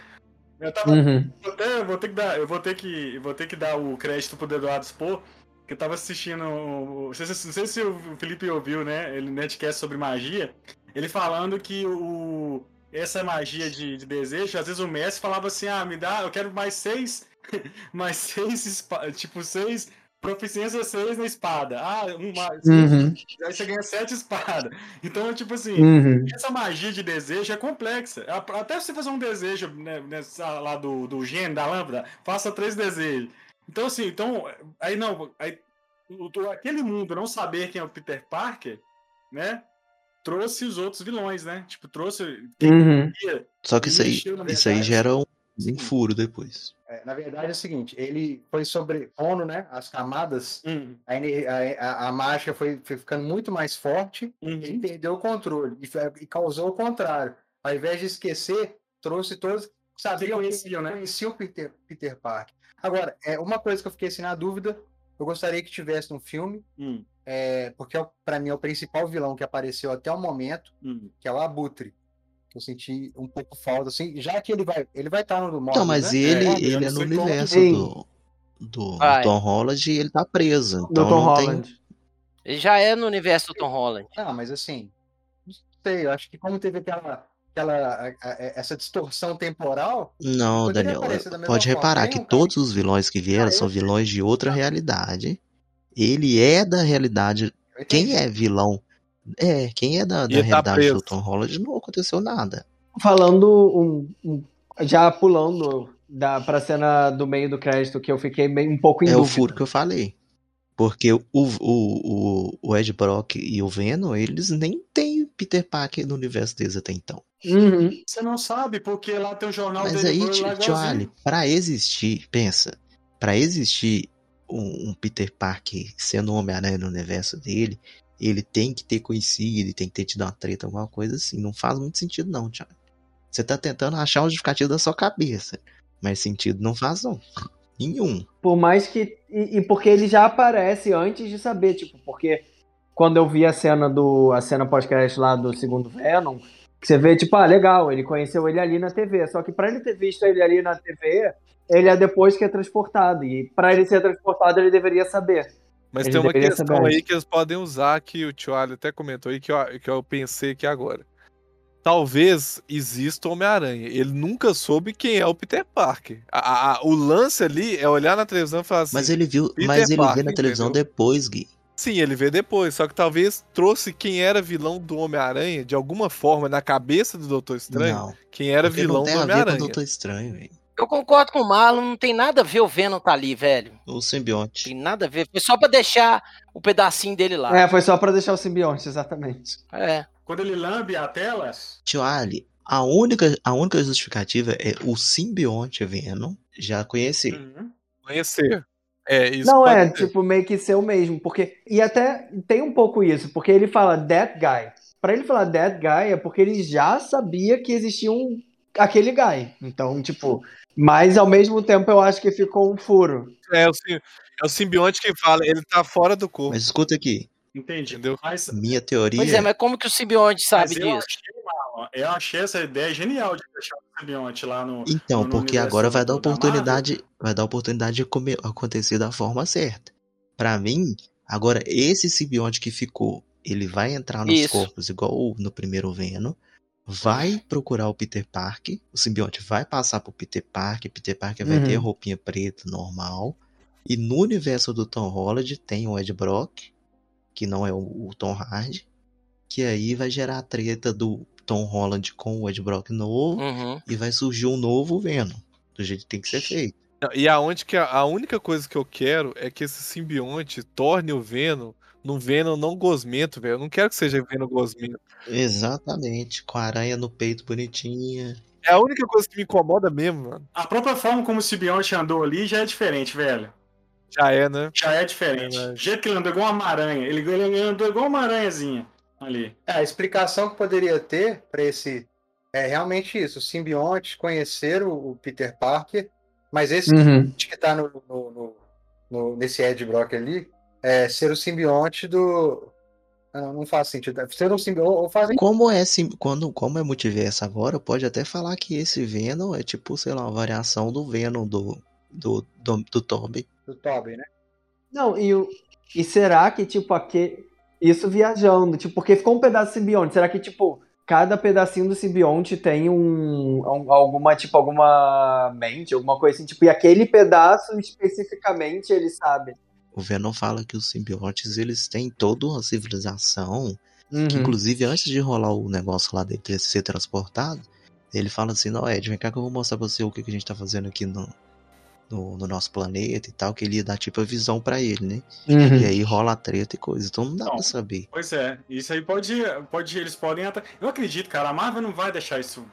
Eu tava Uhum. Até- vou ter que dar, eu vou ter que, vou ter que dar o crédito pro Eduardo Spor, que eu tava assistindo, não sei, se- não sei se o Felipe ouviu, né, ele netcast sobre magia, ele falando que o essa magia de, de desejo, às vezes o mestre falava assim, ah, me dá, eu quero mais seis, mais seis, tipo, seis, proficiência seis na espada, ah, um mais, Uhum. aí você ganha sete espadas, então, tipo assim, Uhum. essa magia de desejo é complexa. Até você fazer um desejo né, nessa, lá do, do gênio, da lâmpada, faça três desejos. Então, assim, então, aí não, aí, aquele mundo não saber quem é o Peter Parker, né? Trouxe os outros vilões, né? Tipo, trouxe. Uhum. Só que isso aí, isso aí gera um, um furo depois. É, na verdade é o seguinte, ele foi sobrepondo, né, as camadas, Hum, a, a, a, a mágica foi, foi ficando muito mais forte, ele uhum. perdeu o controle e, e causou o contrário. Ao invés de esquecer, trouxe todos que sabiam conheciam, né? conheciam o Peter, Peter Parker. Agora, é, uma coisa que eu fiquei assim na dúvida, eu gostaria que tivesse no filme, Hum, é, porque é pra mim é o principal vilão que apareceu até o momento, hum. que é o Abutre. Que Eu senti um pouco falta, assim, já que ele vai ele vai estar no do Então, mas ele, É, ele não é no sei como- universo do, do, Vai. Tom Holland e ele tá preso. Do Então Tom não tem. Holland. Ele já é no universo do Tom Holland. Ah, mas assim, não sei, eu acho que como teve aquela, aquela a- a- essa distorção temporal, Não, Daniel, pode reparar que um cara todos os vilões que vieram Ah, são vilões de outra realidade. Ele é da realidade. Quem é vilão? É, quem é da, da E tá realidade do preso. Tom Holland não aconteceu nada. Falando um, um- já pulando da, pra cena do meio do crédito, que eu fiquei meio, um pouco em É o dúvida. furo que eu falei. Porque o, o, o, o Ed Brock e o Venom, eles nem têm Peter Parker no universo deles até então. Uhum. Você não sabe, porque lá tem o jornal Mas dele aí, Ali, pra existir, pensa, pra existir um, um Peter Parker sendo um Homem-Aranha no universo dele, ele tem que ter conhecido, ele tem que ter tido uma treta, alguma coisa assim. Não faz muito sentido, não, Thiago. Você tá tentando achar um justificativo da sua cabeça. Mas sentido não faz, não. Nenhum. Por mais que. E, e porque ele já aparece antes de saber, tipo, porque quando eu vi a cena do. a cena pós-crédito lá do segundo Venom, você vê, tipo, ah, legal, ele conheceu ele ali na TV. Só que pra ele ter visto ele ali na TV, ele é depois que é transportado. E pra ele ser transportado, ele deveria saber. Mas Ele tem uma questão aí que eles podem usar, que o Tio Ali até comentou aí, que eu, que eu pensei aqui agora. Talvez exista o Homem-Aranha. Ele nunca soube quem é o Peter Parker. A- a- o lance ali é olhar na televisão e falar assim. Mas ele viu, Peter mas ele vê Parker, na televisão entendeu? depois, Gui. Sim, ele vê depois. Só que talvez trouxe quem era vilão do Homem-Aranha, de alguma forma, na cabeça do Doutor Estranho. Não. Quem era vilão não tem do Homem-Aranha. Doutor Estranho, velho. Eu concordo com o Marlon, não tem nada a ver o Venom tá ali, velho. O simbionte. Tem nada a ver. Foi só pra deixar o pedacinho dele lá. É, foi só pra deixar o simbionte, exatamente. É. Quando ele lambe a tela, Tio Ali, a única, a única justificativa é o simbionte Venom já conheci. Uhum. Conhecer. É, isso não é, ser. tipo, meio que ser o mesmo. Porque, e até tem um pouco isso, porque ele fala that guy. Pra ele falar that guy é porque ele já sabia que existia um aquele guy. Então, tipo, mas ao mesmo tempo eu acho que ficou um furo. É o, sim- é o simbionte que fala, ele tá fora do corpo. Mas escuta aqui, Entendi. Entendeu? Mas, minha teoria. Pois é, mas como que o simbionte sabe mas eu disso? achei, Marlon, eu achei essa ideia genial de deixar o simbionte lá no. Então, no porque agora vai dar do- da oportunidade, vai dar oportunidade de come- acontecer da forma certa. Pra mim, agora esse simbionte que ficou, ele vai entrar nos Isso. corpos igual o- no primeiro Venom, vai procurar o Peter Parker, o simbionte vai passar pro Peter Parker, Peter Parker vai Uhum. ter a roupinha preta normal, e no universo do Tom Holland tem o Ed Brock, que não é o, o Tom Hardy, que aí vai gerar a treta do Tom Holland com o Ed Brock novo, Uhum. e vai surgir um novo Venom, do jeito que tem que ser feito. E aonde que a, a única coisa que eu quero é que esse simbionte torne o Venom num Venom não gosmento, velho. Eu não quero que seja Venom gosmento. Exatamente, com a aranha no peito bonitinha. É a única coisa que me incomoda mesmo, mano. A própria forma como o simbionte andou ali já é diferente, velho. Já é, né? Já é diferente. É, O mas- jeito que ele andou igual uma aranha. Ele, ele andou igual uma aranhazinha ali. É, a explicação que poderia ter para esse é realmente isso: o simbionte conhecer o, o Peter Parker, mas esse Uhum. que tá no, no- no- no- nesse Ed Brock ali é ser o simbionte do. Ah, Não, não faz sentido. Deve Ser um simbionte. Ou faz Como é, sim- quando, como é multiverso agora, pode até falar que esse Venom é tipo, sei lá, uma variação do Venom do, do, do, do Tobey. do Tobey, né? Não, e, o- e será que, tipo, aquele. Isso viajando, tipo, porque ficou um pedaço do simbionte. Será que, tipo, cada pedacinho do simbionte tem um, um- alguma, tipo, alguma mente, alguma coisa assim, tipo, e aquele pedaço especificamente ele sabe. O Venom fala que os simbiontes, eles têm toda uma civilização, que Uhum. inclusive antes de rolar o negócio lá dele ser transportado, ele fala assim, não, Ed, vem cá que eu vou mostrar pra você o que, que a gente tá fazendo aqui no, no, no nosso planeta e tal, que ele ia dar tipo a visão pra ele, né? Uhum. E aí rola a treta e coisa, então não dá Não. pra saber. Pois é, isso aí pode, pode eles podem até. Eu acredito, cara, a Marvel não vai deixar isso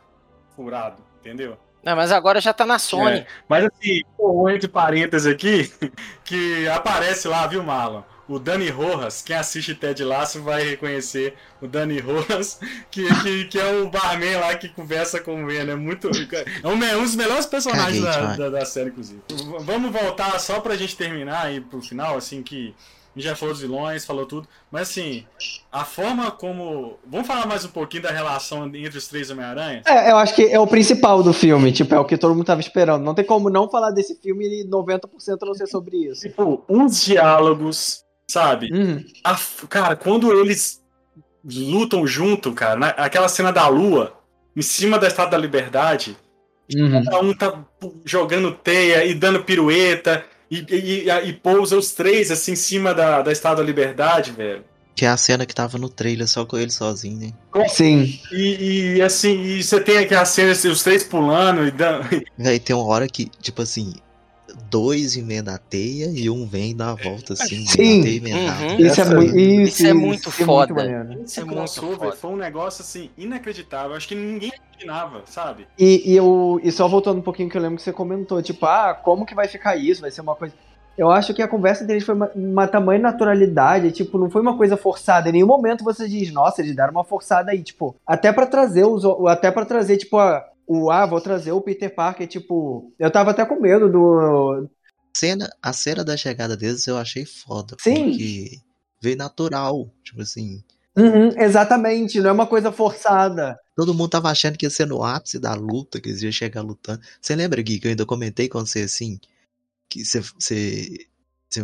furado, entendeu? Não, mas agora já tá na Sony. É, Mas assim, um entre parênteses aqui, que aparece lá, viu, Marlon? O Dani Rojas, quem assiste Ted Lasso vai reconhecer o Dani Rojas, que, que, que é o barman lá que conversa com o Venom. É muito. É um, dos melhores personagens Caguei da, da, da série, inclusive. Vamos voltar só pra gente terminar aí pro final, assim, que já falou dos vilões, falou tudo. Mas assim, a forma como. Vamos falar mais um pouquinho da relação entre os três Homem-Aranha? É, eu acho que é o principal do filme, tipo, é o que todo mundo tava esperando. Não tem como não falar desse filme e 90% não ser sobre isso. Tipo, uns diálogos, sabe? Uhum. A- cara, quando eles lutam junto, cara, na- aquela cena da lua, em cima da Estátua da Liberdade, Uhum. cada um tá jogando teia e dando pirueta, e, e, e- e pousa os três assim em cima da, da Estátua da Liberdade, velho. Que é a cena que tava no trailer só com ele sozinho, né? Sim. E, e, assim, e você tem aquela cena, assim, os três pulando e dando. Véi, tem uma hora que, tipo assim, dois emenda a teia e um vem dar a volta assim, Sim. a teia emendada. Uhum. Isso é, muito, isso, isso é muito foda. maneiro. Esse é muito crossover foda. foi um negócio assim inacreditável. Acho que ninguém imaginava, sabe? E, e, eu, e só voltando um pouquinho que eu lembro que você comentou, tipo, ah, como que vai ficar isso? Vai ser uma coisa. Eu acho que a conversa deles foi uma, uma tamanha naturalidade, tipo, não foi uma coisa forçada. Em nenhum momento você diz, nossa, eles deram uma forçada aí, tipo, até pra trazer os. Até para trazer, tipo, a, o ah, vou trazer o Peter Parker, tipo. Eu tava até com medo do. Cena, a cena da chegada deles eu achei foda, Sim. porque veio natural, tipo assim. Uhum, exatamente, não é uma coisa forçada. Todo mundo tava achando que ia ser no ápice da luta, que eles iam chegar lutando. Você lembra, Gui, que eu ainda comentei com você assim, que você, você,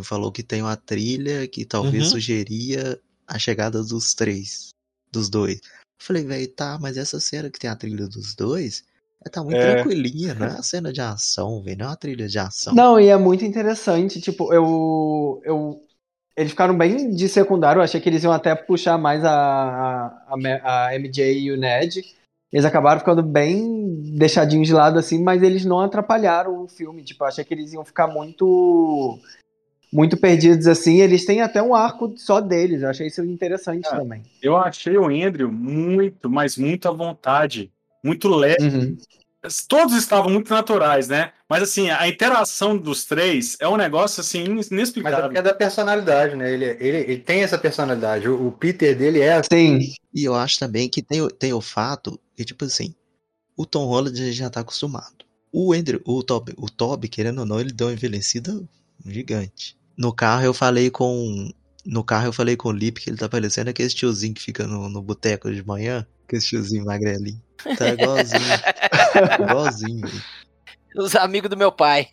falou que tem uma trilha que talvez Uhum. sugeria a chegada dos três, dos dois. Eu falei, velho, tá, mas essa cena que tem a trilha dos dois, tá muito É. tranquilinha, não é uma cena de ação, velho, não é uma trilha de ação. Não, e é muito interessante, tipo, eu. eu eles ficaram bem de secundário, eu achei que eles iam até puxar mais a, a, a, MJ e o Ned. Eles acabaram ficando bem deixadinhos de lado, assim, mas eles não atrapalharam o filme. Tipo, eu achei que eles iam ficar muito. Muito perdidos, assim. Eles têm até um arco só deles. Eu achei isso interessante Ah. também. Eu achei o Andrew muito, mas muito à vontade. Muito leve. Uhum. Todos estavam muito naturais, né? Mas assim, a interação dos três é um negócio assim Mas é inexplicável. porque é da personalidade, né? Ele, ele, ele tem essa personalidade. O, o Peter dele é assim. Sim. E eu acho também que tem, o- tem o fato que, tipo assim, o Tom Holland já tá acostumado. O Andrew, o Toby, o Toby, querendo ou não, ele deu uma envelhecida gigante. No carro eu falei com. No carro eu falei com o Lip que ele tá parecendo aquele tiozinho que fica no, no boteco de manhã. Aquele tiozinho magrelinho. Tá igualzinho. igualzinho. Os amigos do meu pai.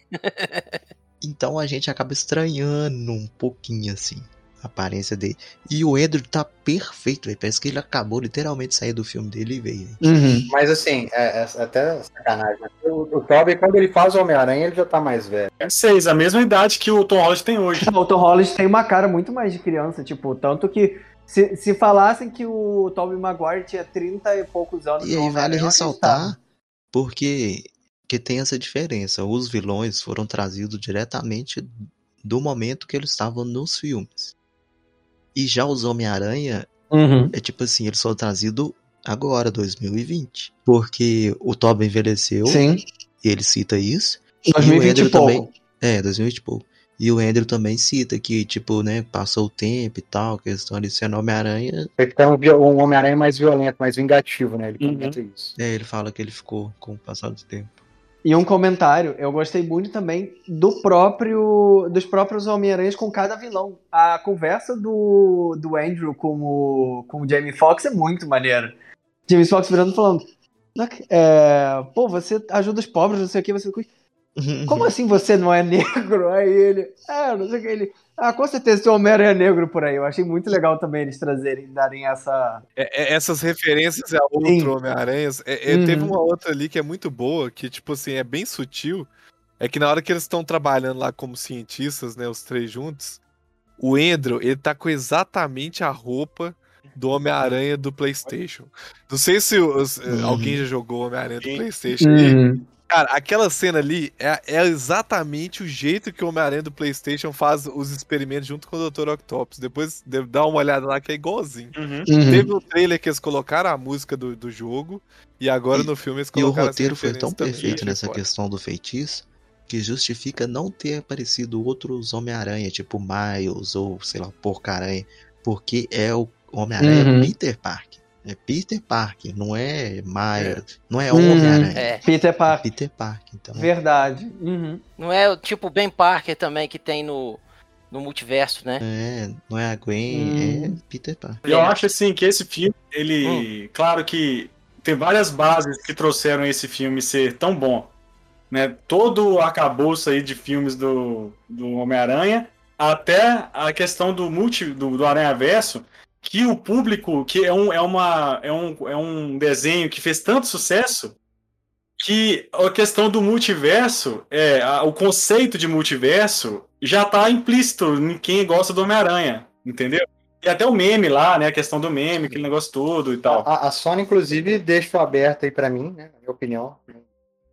Então a gente acaba estranhando um pouquinho assim a aparência dele. E o Andrew tá perfeito, velho. Parece que ele acabou literalmente de sair do filme dele e veio. velho. Uhum. Mas assim, é, é até sacanagem. mas O, o Tobey, quando ele faz o Homem-Aranha, ele já tá mais velho. Seis, a mesma idade que o Tom Holland tem hoje. O Tom Holland tem uma cara muito mais de criança, tipo, tanto que se, se falassem que o Tobey Maguire tinha 30 e poucos anos. E aí vale ressaltar porque que tem essa diferença. Os vilões foram trazidos diretamente do momento que eles estavam nos filmes. E já os Homem-Aranha. Uhum. é tipo assim, eles foram trazidos agora, 2020. Porque o Tobey envelheceu, Sim. e ele cita isso. E o 2020 e Andrew pouco. também. É, 2020 e pouco. E o Andrew também cita que, tipo, né, passou o tempo e tal, questão de ser Homem-Aranha. Ele tá um, um Homem-Aranha mais violento, mais vingativo, né? Ele Uhum. comenta isso. É, ele fala que ele ficou com o passar do tempo. E um comentário, eu gostei muito também do próprio dos próprios Homem-Aranhas com cada vilão. A conversa do, do Andrew com o, com o Jamie Foxx é muito maneira. Jamie Foxx virando e falando: é, pô, você ajuda os pobres, não sei o que, você. Como assim você não é negro? Aí ele, é, não sei o que. Ele, ah, com certeza tem um Homem-Aranha negro por aí. Eu achei muito legal também eles trazerem, darem essa. É- é- essas referências a outro Homem-Aranhas. é- é, Teve Uhum. uma outra ali que é muito boa, que, tipo assim, é bem sutil. É que na hora que eles estão trabalhando lá como cientistas, né, os três juntos, o Andrew, ele tá com exatamente a roupa do Homem-Aranha do PlayStation. Não sei se os- Uhum. alguém já jogou o Homem-Aranha do. PlayStation. Uhum. Cara, aquela cena ali é, é exatamente o jeito que o Homem-Aranha do PlayStation faz os experimentos junto com o Dr. Octopus. Depois de- dá uma olhada lá que é igualzinho. Uhum. Uhum. Teve um trailer que eles colocaram a música do, do jogo e agora E- no filme eles E o colocaram roteiro foi tão perfeito nessa questão do feitiço que justifica não ter aparecido outros Homem-Aranha, tipo Miles ou, sei lá, Porca-Aranha, porque é o Homem-Aranha Uhum. Peter Parker. É Peter Parker, não é Miles, não é Uhum. Homem-Aranha. É. Peter É Parker. Peter Parker, então. Verdade. Uhum. Não é o tipo Ben Parker também que tem no, no multiverso, né? É, não é a Gwen, Hum. é Peter Parker. Eu acho assim que esse filme, ele. Claro que tem várias bases que trouxeram esse filme ser tão bom. Né? Todo o arcabouço aí de filmes do, do Homem-Aranha, até a questão do multi, do, do Aranha-Verso, que o público, que é um, é, uma, é, um, é um desenho que fez tanto sucesso, que a questão do multiverso, é, a- o conceito de multiverso já tá implícito em quem gosta do Homem-Aranha, entendeu? E até o meme lá, né? A questão do meme, aquele negócio todo e tal. A, a Sony, inclusive, deixa aberto aí pra mim, né? Na minha opinião.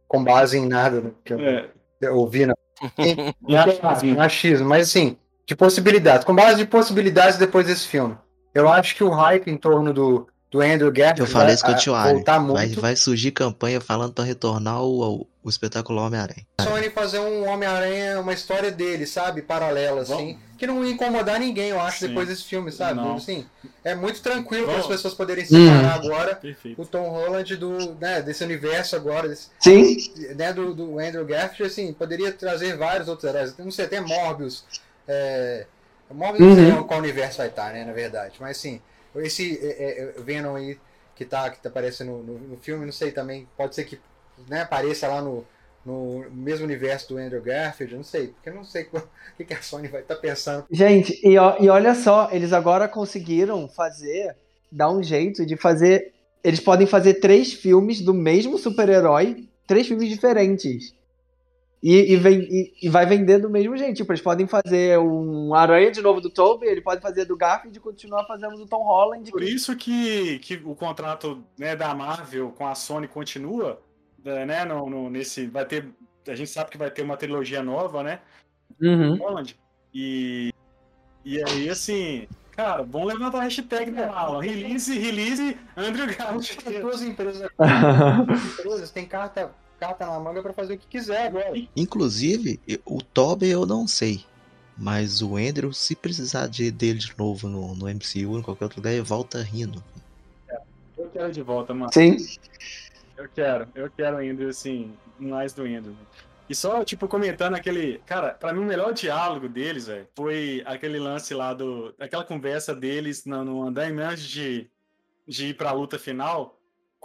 Com base em nada né, que eu, É, eu ouvi, não. e achismo. No achismo, mas assim, de possibilidades. Com base de possibilidades depois desse filme. Eu acho que o hype em torno do, do Andrew Garfield Eu falei vai isso com o a- Tio Ali. voltar Vai, muito. vai surgir campanha falando pra retornar o, o, o espetacular Homem-Aranha. Sony fazer um Homem-Aranha, uma história dele, sabe? Paralela, assim. Que não ia incomodar ninguém, eu acho, Sim. depois desse filme, sabe? Não. Assim, é muito tranquilo para as pessoas poderem separar Hum. agora Perfeito. o Tom Holland do, né, desse universo agora, desse, Sim. né, do, do Andrew Garfield, assim, poderia trazer vários outros heróis. Não sei, até Morbius. É... Morbius não sei Uhum. qual universo vai estar, né, na verdade. Mas assim, esse é, é, Venom aí que tá, que tá aparecendo no, no, no filme, não sei também, pode ser que né, apareça lá no, no mesmo universo do Andrew Garfield, não sei, porque eu não sei o que, que a Sony vai estar pensando. Gente, e, e olha só, eles agora conseguiram fazer, dar um jeito de fazer. Eles podem fazer três filmes do mesmo super-herói, três filmes diferentes. E, e, vem, e, e vai vender do mesmo jeito. Tipo, eles podem fazer um Aranha de novo do Tobey, ele pode fazer do Garfield e continuar fazendo do Tom Holland. Por isso que, que o contrato né, da Marvel com a Sony continua, né? No, no- nesse, vai ter. A gente sabe que vai ter uma trilogia nova, né? Uhum. Holland. E, e aí, assim, cara, vamos levantar a hashtag do Alan. Release, release Andrew Garfield. duas empresas, as empresas têm carta, carta na manga para fazer o que quiser agora. Inclusive, o Tobey eu não sei. Mas o Andrew, se precisar de, dele de novo no, no MCU, em qualquer outro lugar, ele volta rindo. Eu quero de volta, mano. Sim. Eu quero, eu quero Andrew, assim, mais do Andrew. E só, tipo, comentando aquele. Cara, pra mim o melhor diálogo deles, velho, foi aquele lance lá do. aquela conversa deles no, no andaime antes de, de ir pra luta final.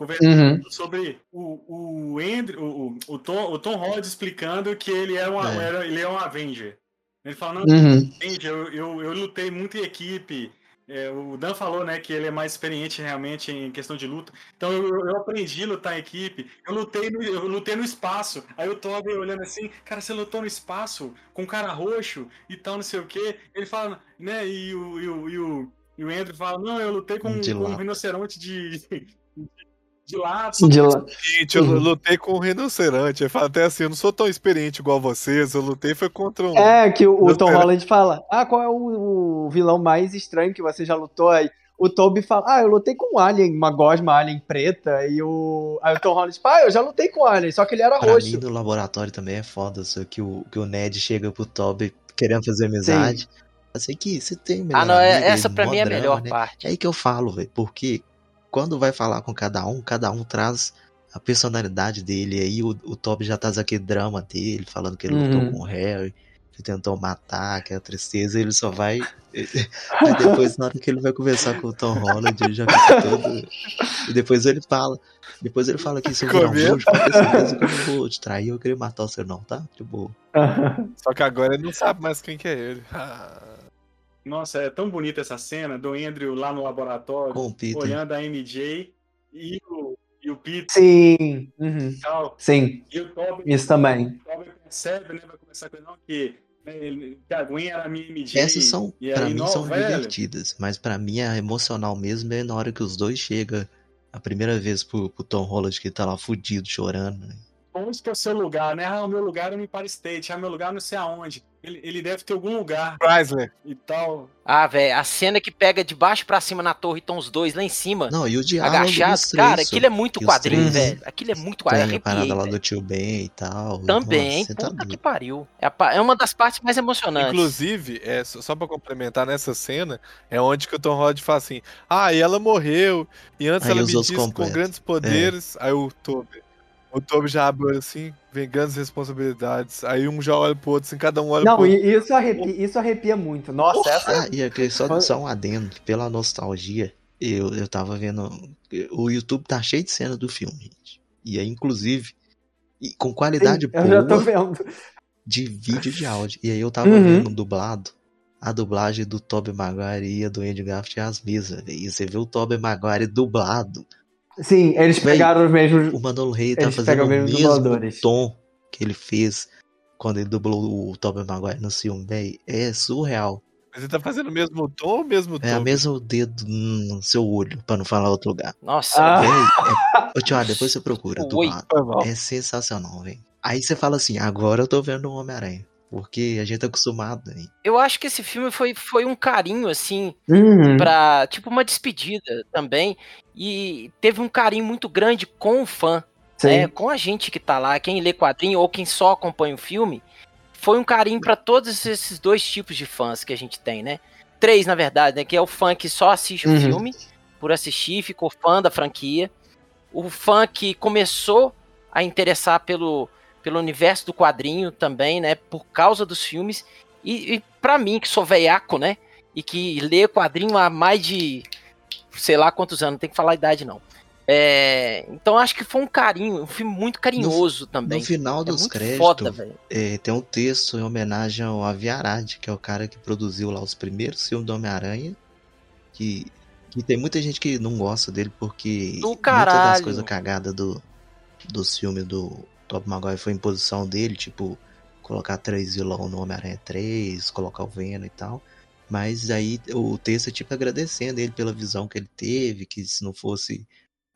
Conversando Uhum. sobre o, o Andrew, o, o, Tom, o Tom Holland explicando que ele é, uma, É. era- ele é um Avenger. Ele fala, não, Uhum. Gente, eu, eu, eu lutei muito em equipe. É, o Dan falou, né, que ele é mais experiente realmente em questão de luta. Então eu, eu aprendi a lutar em equipe. Eu lutei no, eu lutei no espaço. Aí o Toby olhando assim, cara, você lutou no espaço com um cara roxo e tal, não sei o quê. Ele fala, né, e o, e o, e o, e o Andrew fala, não, eu lutei com, com um rinoceronte de, de, de lata. De lá. Gente, eu Uhum. lutei com um rinoceronte. Ele fala até assim, eu não sou tão experiente igual vocês, eu lutei foi contra um. É, que o, o Tom. Holland fala: Ah, qual é o, o vilão mais estranho que você já lutou aí? o Toby fala, ah, eu lutei com um alien, uma gosma alien preta, e o. Aí o Tom Holland, ah, eu já lutei com alien, só que ele era Pra roxo. mim, no laboratório também é foda, só que o, que o Ned chega pro Toby querendo fazer amizade. Assim que você tem melhor Ah, não, é- amigo, essa pra mim é a melhor né? parte. É aí que eu falo, velho, porque quando vai falar com cada um, cada um traz a personalidade dele. Aí o, o Toby já traz aquele drama dele, falando que ele Uhum. lutou com o Harry, que tentou matar, aquela tristeza, ele só vai. Aí depois, na hora que ele vai conversar com o Tom Holland, ele já fica todo. E depois ele fala. Depois ele fala que se eu virar um bruxo, pode ter certeza que eu não vou te trair, eu queria matar você não, tá? Tipo, Só que agora ele não sabe mais quem que é ele. Nossa, é tão bonita essa cena do Andrew lá no laboratório, olhando a MJ e o, e o Peter Sim, uhum, tal. sim, E o Toby, isso também. o Toby percebe, né? Vai começar com não, que, né, que a Gwen era a minha MJ. Essas são, e pra aí, mim, não, são velho, divertidas. Mas pra mim, a emocional mesmo é na hora que os dois chegam a primeira vez pro, pro Tom Holland, que tá lá fudido, chorando. né? Onde que é o seu lugar, né? Ah, o meu lugar é no Empire State, ah, meu lugar não sei aonde. Ele, ele deve ter algum lugar Chrysler. e tal. Ah, velho, a cena que pega de baixo pra cima na torre e estão os dois lá em cima, Não, e o diálogo agachados. dos três, Cara, só. aquilo é muito que quadrinho, três velho. Aquilo é muito quadrinho. Tem a parada lá do tio Ben e tal. Também, Nossa, tá puta que doido. pariu. É, é uma das partes mais emocionantes. Inclusive, é, só pra complementar nessa cena, é onde que o Tom Holland fala assim: Ah, e ela morreu. E antes Aí ela me disse com completam. grandes poderes. Aí o Toby. O Toby já abre assim, vem grandes responsabilidades. Aí um já olha pro outro, assim, cada um olha Não, pro outro. e isso arrepia, isso arrepia muito. Nossa, essa. Ah, e aqui, só, só um adendo, pela nostalgia, eu, eu tava vendo. O YouTube tá cheio de cena do filme, gente. E aí, inclusive, e com qualidade eu já tô boa vendo. de vídeo e de áudio. E aí eu tava Uhum. vendo dublado. A dublagem do Tobey Maguire e a do Andy Garfield é as mesmas. E você vê o Tobey Maguire dublado. Sim, eles Véi, pegaram os mesmos. O Manolo Rey tá fazendo o mesmo dubladores. tom que ele fez quando ele dublou o Tobey Maguire no filme, velho. É surreal. Mas ele tá fazendo o mesmo tom ou o mesmo tom? É a mesmo dedo no seu olho, pra não falar outro lugar. Nossa, Ah. Véi, é... Ô, tio, depois você procura, Oi. É sensacional, velho. Aí você fala assim, agora eu tô vendo o Homem-Aranha. Porque a gente tá acostumado, né? eu acho que esse filme foi, foi um carinho, assim, Uhum. pra. Tipo, uma despedida também. E teve um carinho muito grande com o fã. Né, com a gente que tá lá, quem lê quadrinho ou quem só acompanha o filme, foi um carinho pra todos esses dois tipos de fãs que a gente tem, né? Três, na verdade, né? Que é o fã que só assiste Uhum. o filme por assistir, ficou fã da franquia. O fã que começou a interessar pelo, pelo universo do quadrinho também, né? Por causa dos filmes. E, e para mim, que sou veiaco, né? E que lê quadrinho há mais de sei lá quantos anos, não tem que falar a idade, não. É, então acho que foi um carinho, um filme muito carinhoso também. No final é dos muito créditos, foda, é, tem um texto em homenagem ao Avi Arad, que é o cara que produziu lá os primeiros filmes do Homem-Aranha. Que, que tem muita gente que não gosta dele porque Do muitas das caralho. coisas cagadas do, dos filmes do Top Maguire foi imposição dele, tipo, colocar três vilão no Homem-Aranha 3, colocar o Venom e tal. Mas aí o texto é tipo agradecendo ele pela visão que ele teve, que se não fosse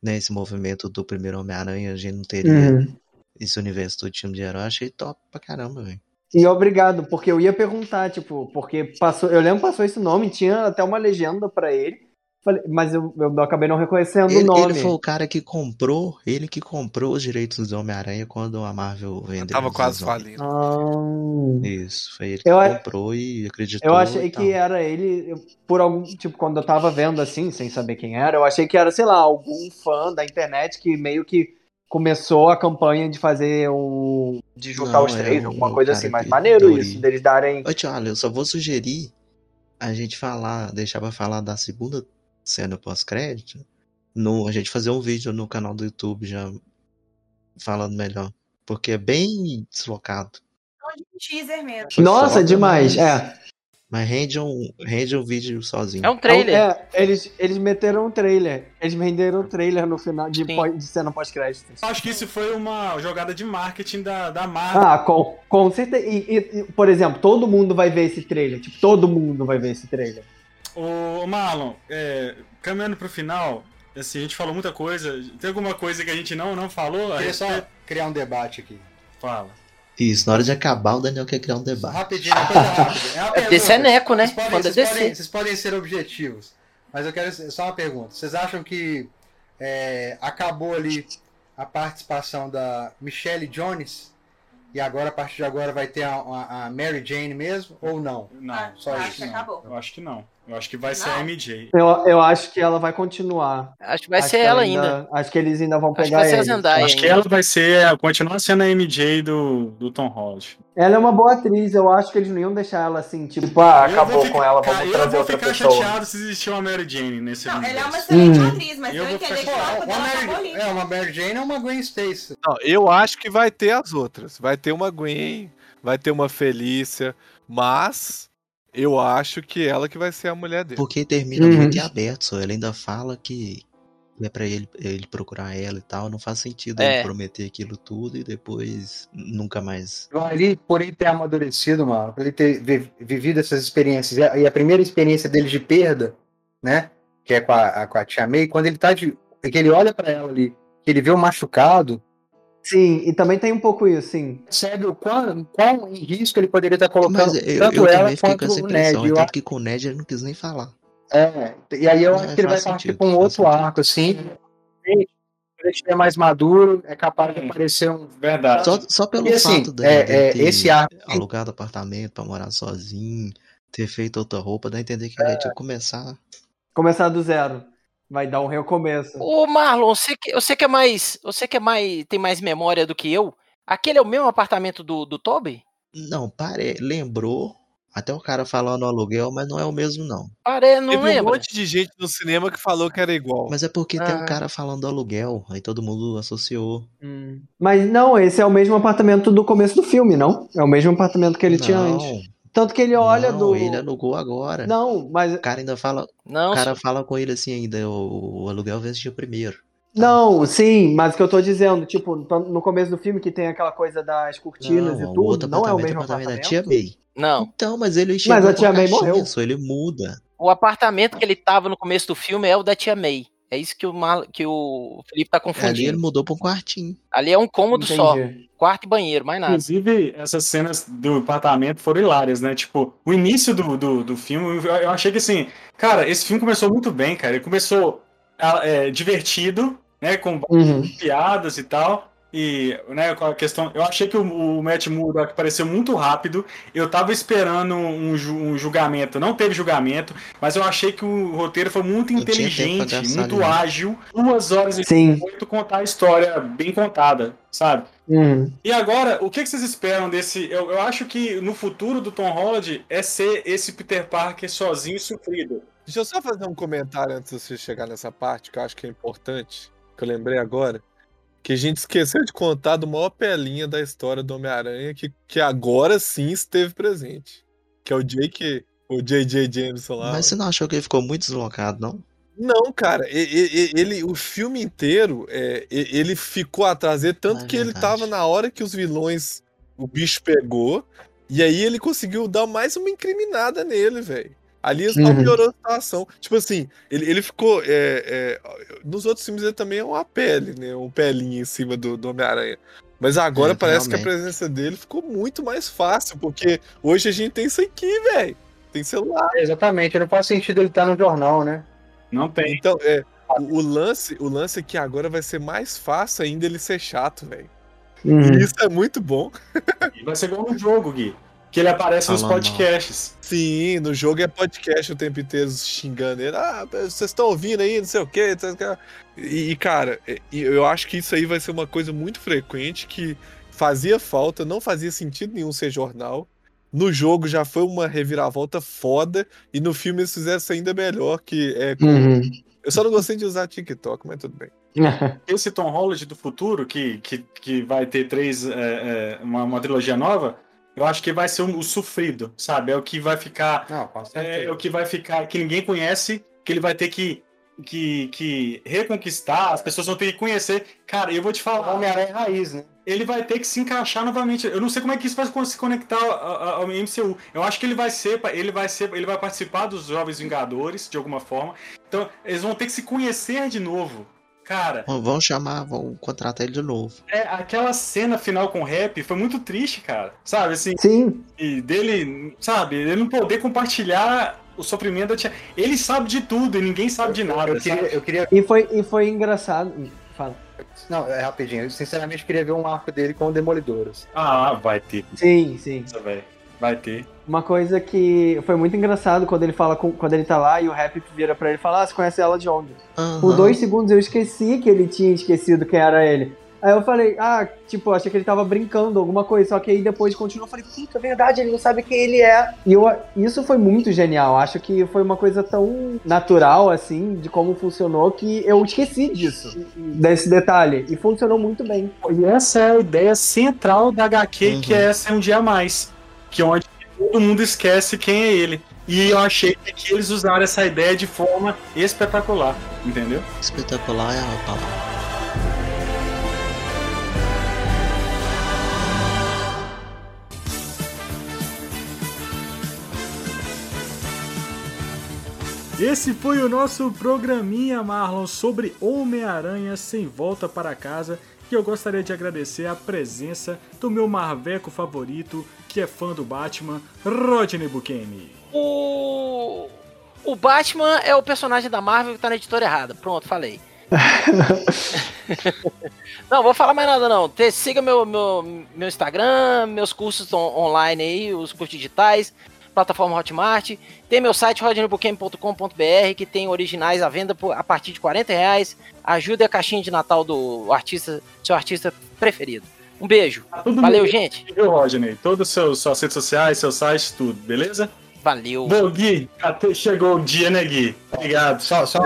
né, esse movimento do primeiro Homem-Aranha, a gente não teria Uhum. esse universo todo time de herói. Achei top pra caramba, velho. E obrigado, porque eu ia perguntar, tipo, porque passou, eu lembro que passou esse nome, tinha até uma legenda pra ele, falei- mas eu, eu acabei não reconhecendo o Ele, nome. ele foi o cara que comprou, ele que comprou os direitos do Homem-Aranha quando a Marvel vendeu. Tava os quase falindo. Ah, Isso, foi ele que Eu a- comprou e acreditou. eu achei que era ele, eu- por algum, tipo, quando eu tava vendo assim, sem saber quem era, eu achei que era, sei lá, algum fã da internet que meio que começou a campanha de fazer o. de juntar Não, os é três, um alguma coisa assim, mas que maneiro isso, deles darem. Ô, tio, eu só vou sugerir a gente falar, deixar pra falar da segunda cena pós-crédito. No, a gente fazer um vídeo no canal do YouTube já falando melhor. Porque é bem deslocado. Então, de teaser mesmo. Nossa, foda, demais, mas- é. Mas rende um, rende um vídeo sozinho. É um trailer. É, eles, eles meteram um trailer. Eles venderam o trailer no final de, pós- de cena pós-crédito. Acho que isso foi uma jogada de marketing da, da Marvel. Ah, com, com certeza. E- e, por exemplo, todo mundo vai ver esse trailer. Tipo, todo mundo vai ver esse trailer. Ô, Marlon, é, caminhando pro final, assim, a gente falou muita coisa. Tem alguma coisa que a gente não, não falou? Queria só criar um debate aqui. Fala. Isso, na hora de acabar, o Daniel quer criar um debate. Rapidinho, uma coisa rápida. É É é neco, né? Vocês podem, Quando é vocês, podem, vocês podem ser objetivos. Mas eu quero só uma pergunta. Vocês acham que é, acabou ali a participação da Michelle Jones e agora, a partir de agora, vai ter a, a- a Mary Jane mesmo? Ou não? Não, Ah, só acho isso, que acabou. eu acho que não. Eu acho que vai ser Não. a MJ. Eu, eu acho que ela vai continuar. Acho que vai Acho ser que ela ainda. Acho que eles ainda vão Acho que pegar vai ser a ela. Eu acho que ainda. ela vai ser, continuar sendo a MJ do, do Tom Holland. Ela é uma boa atriz, eu acho que eles não iam deixar ela assim, tipo, ah, Eu vou acabou ficar- com ela, cara, vamos eu trazer vou outra ficar pessoa. chateado se existir uma Mary Jane nesse Não, ela é uma universo. excelente Hum. atriz, mas Eu eu vou entender que ficar- Uma Mary, é, uma Mary Jane é uma Gwen Stacy. Não, eu acho que vai ter as outras. Vai ter uma Gwen, vai ter uma Felícia, mas eu acho que ela que vai ser a mulher dele. Porque termina Uhum. muito em aberto, só. Ele ainda fala que é pra ele, ele procurar ela e tal. Não faz sentido É. ele prometer aquilo tudo e depois nunca mais. Ali, por ele ter amadurecido, mano, por ele ter vi- vivido essas experiências, e a, primeira experiência dele de perda, né, que é com a, a- com a Tia May, quando ele tá de. que ele olha pra ela ali, que ele vê o machucado, Sim, e também tem um pouco isso, sim. percebe o quão, quão em risco ele poderia estar colocando Mas eu, tanto eu ela também fiquei quanto com essa o impressão. Ned. Tanto que com o Ned ele não quis nem falar. É, e aí eu acho que ele vai partir para um outro sentido. arco, assim. Ele estiver mais maduro, é capaz de aparecer um. Verdade. Só, só pelo E assim, fato dele, é, dele é, ter esse arco. alugado apartamento pra morar sozinho, ter feito outra roupa, dá a entender que ele É. tinha que começar. Começar do zero. Vai dar um recomeço. Ô, Marlon, você que, você que é mais. Você que é mais. tem mais memória do que eu. Aquele é o mesmo apartamento do, do Toby? Não, pare, lembrou. Até o cara falando no aluguel, mas não é o mesmo, não. Pare, não Teve um lembra. monte de gente no cinema que falou que era igual. Mas é porque tem Ah. um cara falando do aluguel, aí todo mundo associou. Hum. Mas não, esse é o mesmo apartamento do começo do filme, não? É o mesmo apartamento que ele tinha não, antes. Tanto que ele olha não, do. ele alugou agora. Não, mas. O cara ainda fala, Não, o cara fala com ele assim ainda, o, o aluguel venceu primeiro. Não, sim, mas o que eu tô dizendo, tipo, no começo do filme que tem aquela coisa das cortinas não, e o tudo, outro não é o apartamento é mesmo o apartamento da apartamento. tia May. não. Então, mas ele chegou a com tia May morreu. só ele muda. O apartamento que ele tava no começo do filme é o da tia May. É isso que o, Mar... que o Felipe tá Ali ele confundindo. mudou pra um quartinho. Ali é um cômodo só. Entendi. Quarto e banheiro, mais nada. Inclusive, essas cenas do apartamento foram hilárias, né? Tipo, o início do, do, do filme, eu eu achei que assim, cara, esse filme começou muito bem, cara. Ele começou ah, é, divertido, né? Com Uhum. piadas e tal. E, né, com a questão. Eu achei que o, o Matt Murdock apareceu muito rápido. Eu tava esperando um, ju- um julgamento. Não teve julgamento, mas eu achei que o roteiro foi muito pra inteligente, muito ali, né? ágil. Duas horas e Sim. oito contar a história bem contada, sabe? Uhum. E agora, o que que vocês esperam desse. Eu, eu acho que no futuro do Tom Holland é ser esse Peter Parker sozinho e sofrido. Deixa eu só fazer um comentário antes de você chegar nessa parte, que eu acho que é importante, que eu lembrei agora. Que a gente esqueceu de contar do maior pelinha da história do Homem-Aranha, que, que agora sim esteve presente. Que é o Jake, o J.J. Jameson lá. Mas você não achou que ele ficou muito deslocado, não? Não, cara, e- e- e- ele, o filme inteiro, é, ele ficou atrás dele, tanto É que ele tava na hora que os vilões, o bicho pegou, e aí ele conseguiu dar mais uma incriminada nele, velho. Ali só Uhum. piorou a situação. Tipo assim, ele, ele ficou. é, é, nos outros filmes ele também é uma pele, né? Um pelinho em cima do, do Homem-Aranha. Mas agora É, parece que a realmente. presença dele ficou muito mais fácil, porque hoje a gente tem isso aqui, velho. Tem celular. É, exatamente, não faz sentido ele estar no jornal, né? Não tem. Então, é. O, o lance, o lance é que agora vai ser mais fácil ainda ele ser chato, velho. Uhum. E isso é muito bom. E vai ser igual no jogo, Gui. Que ele aparece nos Falando mal. podcasts. Sim, no jogo é podcast o tempo inteiro xingando ele. Ah, vocês estão ouvindo aí, não sei o quê. E, e, cara, eu acho que isso aí vai ser uma coisa muito frequente que fazia falta, não fazia sentido nenhum ser jornal. No jogo já foi uma reviravolta foda. E no filme eles fizeram isso ainda melhor, que é. com- Uhum. Eu só não gostei de usar TikTok, mas tudo bem. Esse Tom Holland do futuro, que, que, que vai ter três. é, é, uma, uma trilogia nova, eu acho que vai ser o, o sofrido, sabe? É o que vai ficar. Não, com É, o que vai ficar. Que ninguém conhece, que ele vai ter que. Que, que reconquistar, as pessoas vão ter que conhecer. Cara, eu vou te falar, Homem-Aranha raiz, né? ele vai ter que se encaixar novamente. Eu não sei como é que isso vai se conectar ao- ao MCU. Eu acho que ele vai ser, ele vai ser, ele vai participar dos Jovens Vingadores de alguma forma. Então, eles vão ter que se conhecer de novo. Cara, Vão- chamar, vão contratar ele de novo. é, aquela cena final com o rap foi muito triste, cara. Sabe, assim, Sim. e dele, sabe, ele não poder compartilhar o sofrimento da tia. Ele sabe de tudo e ninguém sabe de nada. Eu queria, eu queria. E foi, e foi engraçado. Fala. Não, é rapidinho. Eu sinceramente queria ver um arco dele com o Demolidores. Ah, vai ter. Sim, sim. Isso, velho. Vai ter. Uma coisa que foi muito engraçado quando ele fala com, quando ele tá lá e o Rap vira pra ele e fala: Ah, você conhece ela de onde? Por Aham. dois segundos eu esqueci que ele tinha esquecido quem era ele. Aí eu falei, ah, tipo, achei que ele tava brincando, alguma coisa. Só que aí depois continuou, eu falei, puta, é verdade, ele não sabe quem ele é. E eu, isso foi muito genial. Acho que foi uma coisa tão natural, assim, de como funcionou, que eu esqueci disso, desse detalhe. E funcionou muito bem. E essa é a ideia central da HQ, Uhum. que é essa é um dia a mais. Que é onde todo mundo esquece quem é ele. E eu achei que aqui eles usaram essa ideia de forma espetacular, entendeu? Espetacular é a palavra. Esse foi o nosso programinha, Marlon, sobre Homem-Aranha Sem Volta para Casa. E eu gostaria de agradecer a presença do meu marveco favorito, que é fã do Batman, Rodney Bukemi. O. O Batman é o personagem da Marvel que tá na editora errada. Pronto, falei. não, vou falar mais nada não. Te- siga meu, meu, meu Instagram, meus cursos on- online aí, os cursos digitais, plataforma Hotmart. Tem meu site rodneybuquem.com.br que tem originais à venda por- a partir de 40 reais. Ajude a caixinha de Natal do artista, seu artista preferido. Um beijo. Todo Valeu, mundo gente. viu, Rodney? Todas as suas redes sociais, seus sites, tudo, beleza? Valeu. Bom, Gui, até chegou o dia, né, Gui? Obrigado. Só, só.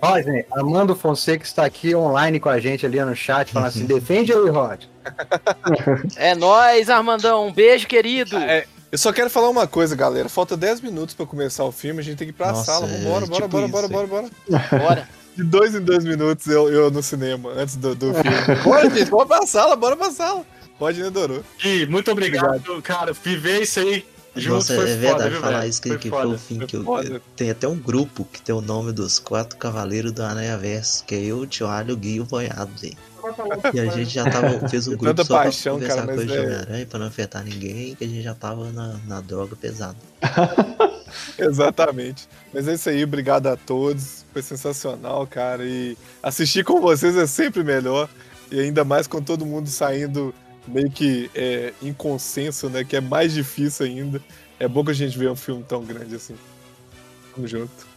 Rodney, Armando Fonseca está aqui online com a gente ali no chat, falando assim: defende aí, Rod. É nóis, Armandão. Um beijo, querido. É, eu só quero falar uma coisa, galera. Falta 10 minutos pra começar o filme, a gente tem que ir pra Nossa, sala. é Vambora, bora, tipo bora, bora, é. bora, bora. Bora. De dois em dois minutos eu, eu no cinema, antes do, do filme. Bora, gente, bora pra sala, bora pra sala. Pode, né, Dorou? Gui, muito obrigado, cara. Viver isso aí junto Nossa, foi é foda, verdade viu, falar velho? isso que foi que foda. foi o fim que eu, foda. Tem até um grupo que tem o nome dos quatro cavaleiros do Aranha Verso, que é eu, o Tio Alho, o Gui e o Boiado, velho. E a gente já tava, fez um grupo só pra paixão, conversar cara, com de é- Homem-Aranha, pra não afetar ninguém, que a gente já tava na, na droga pesada. Exatamente. Mas é isso aí, obrigado a todos. Foi sensacional, cara. E assistir com vocês é sempre melhor. E ainda mais com todo mundo saindo meio que é, em consenso, né? Que é mais difícil ainda. É bom que a gente vê um filme tão grande assim. Tamo junto.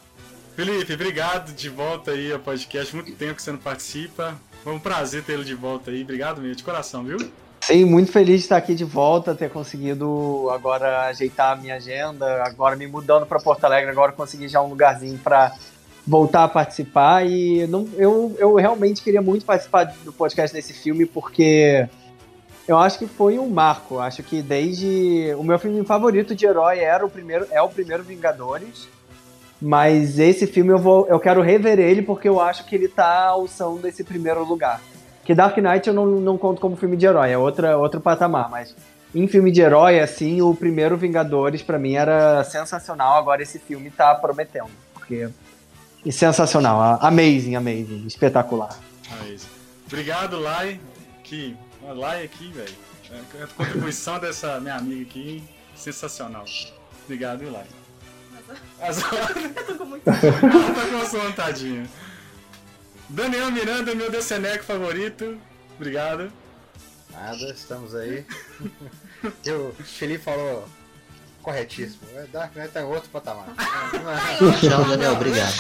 Felipe, obrigado de volta aí ao podcast. Muito tempo que você não participa. Foi um prazer tê-lo de volta aí. Obrigado mesmo, de coração, viu? Sim, muito feliz de estar aqui de volta, ter conseguido agora ajeitar a minha agenda, agora me mudando para Porto Alegre, agora consegui já um lugarzinho para voltar a participar e não, eu, eu realmente queria muito participar do podcast desse filme porque eu acho que foi um marco. Acho que desde o meu filme favorito de herói era o primeiro, é o primeiro Vingadores. Mas esse filme eu vou, eu quero rever ele porque eu acho que ele tá alçando esse primeiro lugar. Que Dark Knight eu não, não conto como filme de herói, é outra, outro patamar, mas em filme de herói, assim, o primeiro Vingadores pra mim era sensacional, agora esse filme tá prometendo, porque é sensacional, amazing, amazing, espetacular. Aí. Obrigado, Lai. Que. Lai aqui, velho. É, A contribuição dessa minha amiga aqui, sensacional. Obrigado, Lai. As... Eu tô com muito. Ela tá com a sua tadinha. Daniel Miranda, meu DCNEC favorito. Obrigado. Nada, estamos aí. E o Felipe falou corretíssimo. É, Dark Knight tá em outro patamar. Tchau, Daniel, obrigado.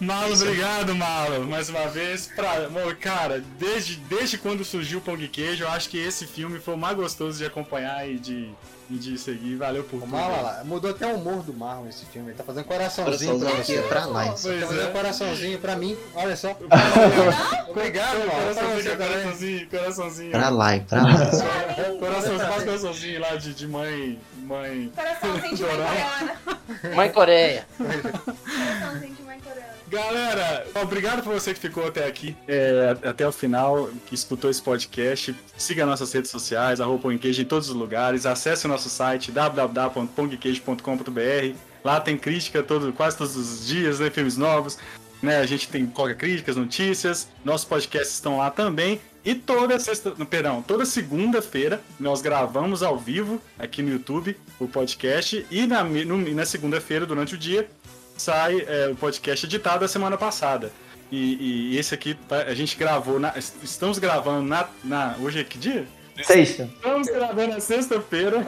Malo, obrigado, Malo, mais uma vez. Pra... Bom, cara, desde, desde quando surgiu o Pão de Queijo, eu acho que esse filme foi o mais gostoso de acompanhar e de, e de seguir. Valeu por O tudo. Marlon, lá, mudou até o humor do Marlon esse filme. Ele tá fazendo coraçãozinho pra Coraçãozinho pra lá. Ele Pois tá fazendo é. coraçãozinho pra mim. Olha só. Obrigado, Marlon. Pra Coraçãozinho, coraçãozinho, coraçãozinho. Pra lá, pra lá. Coraçãozinho, faz coraçãozinho lá de, de mãe. Mãe. Coraçãozinho de mãe coreana. Mãe Coreia. Coraçãozinho de mãe coreana. Galera, obrigado por você que ficou até aqui, é, até o final, que escutou esse podcast. Siga nossas redes sociais, arroba Pongqueijo em todos os lugares. Acesse o nosso site www.pongqueijo.com.br. Lá tem crítica todo, quase todos os dias, né? Filmes novos. Né? A gente tem coloca críticas, notícias. Nossos podcasts estão lá também. E toda sexta, perdão, toda segunda-feira nós gravamos ao vivo aqui no YouTube o podcast e na, na segunda-feira, durante o dia, sai é, o podcast editado da semana passada. E, e, esse aqui tá, a gente gravou, na, estamos gravando na, na. Hoje é que dia? Sexta. Estamos gravando na sexta-feira,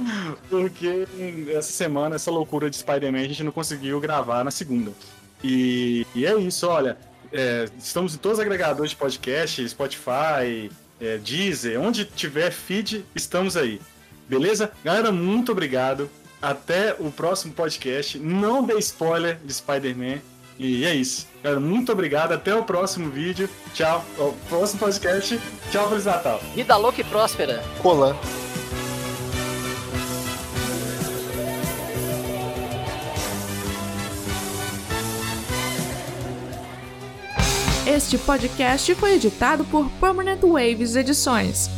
porque essa semana, essa loucura de Spider-Man, a gente não conseguiu gravar na segunda. E, e é isso, olha. É, estamos em todos os agregadores de podcast, Spotify, é, Deezer, onde tiver feed, estamos aí. Beleza? Galera, muito obrigado. Até o próximo podcast. Não dê spoiler de Spider-Man. E é isso. Galera, muito obrigado. Até o próximo vídeo. Tchau. O próximo podcast. Tchau, Feliz Natal. Vida louca e próspera. Colan. Este podcast foi editado por Permanent Waves Edições.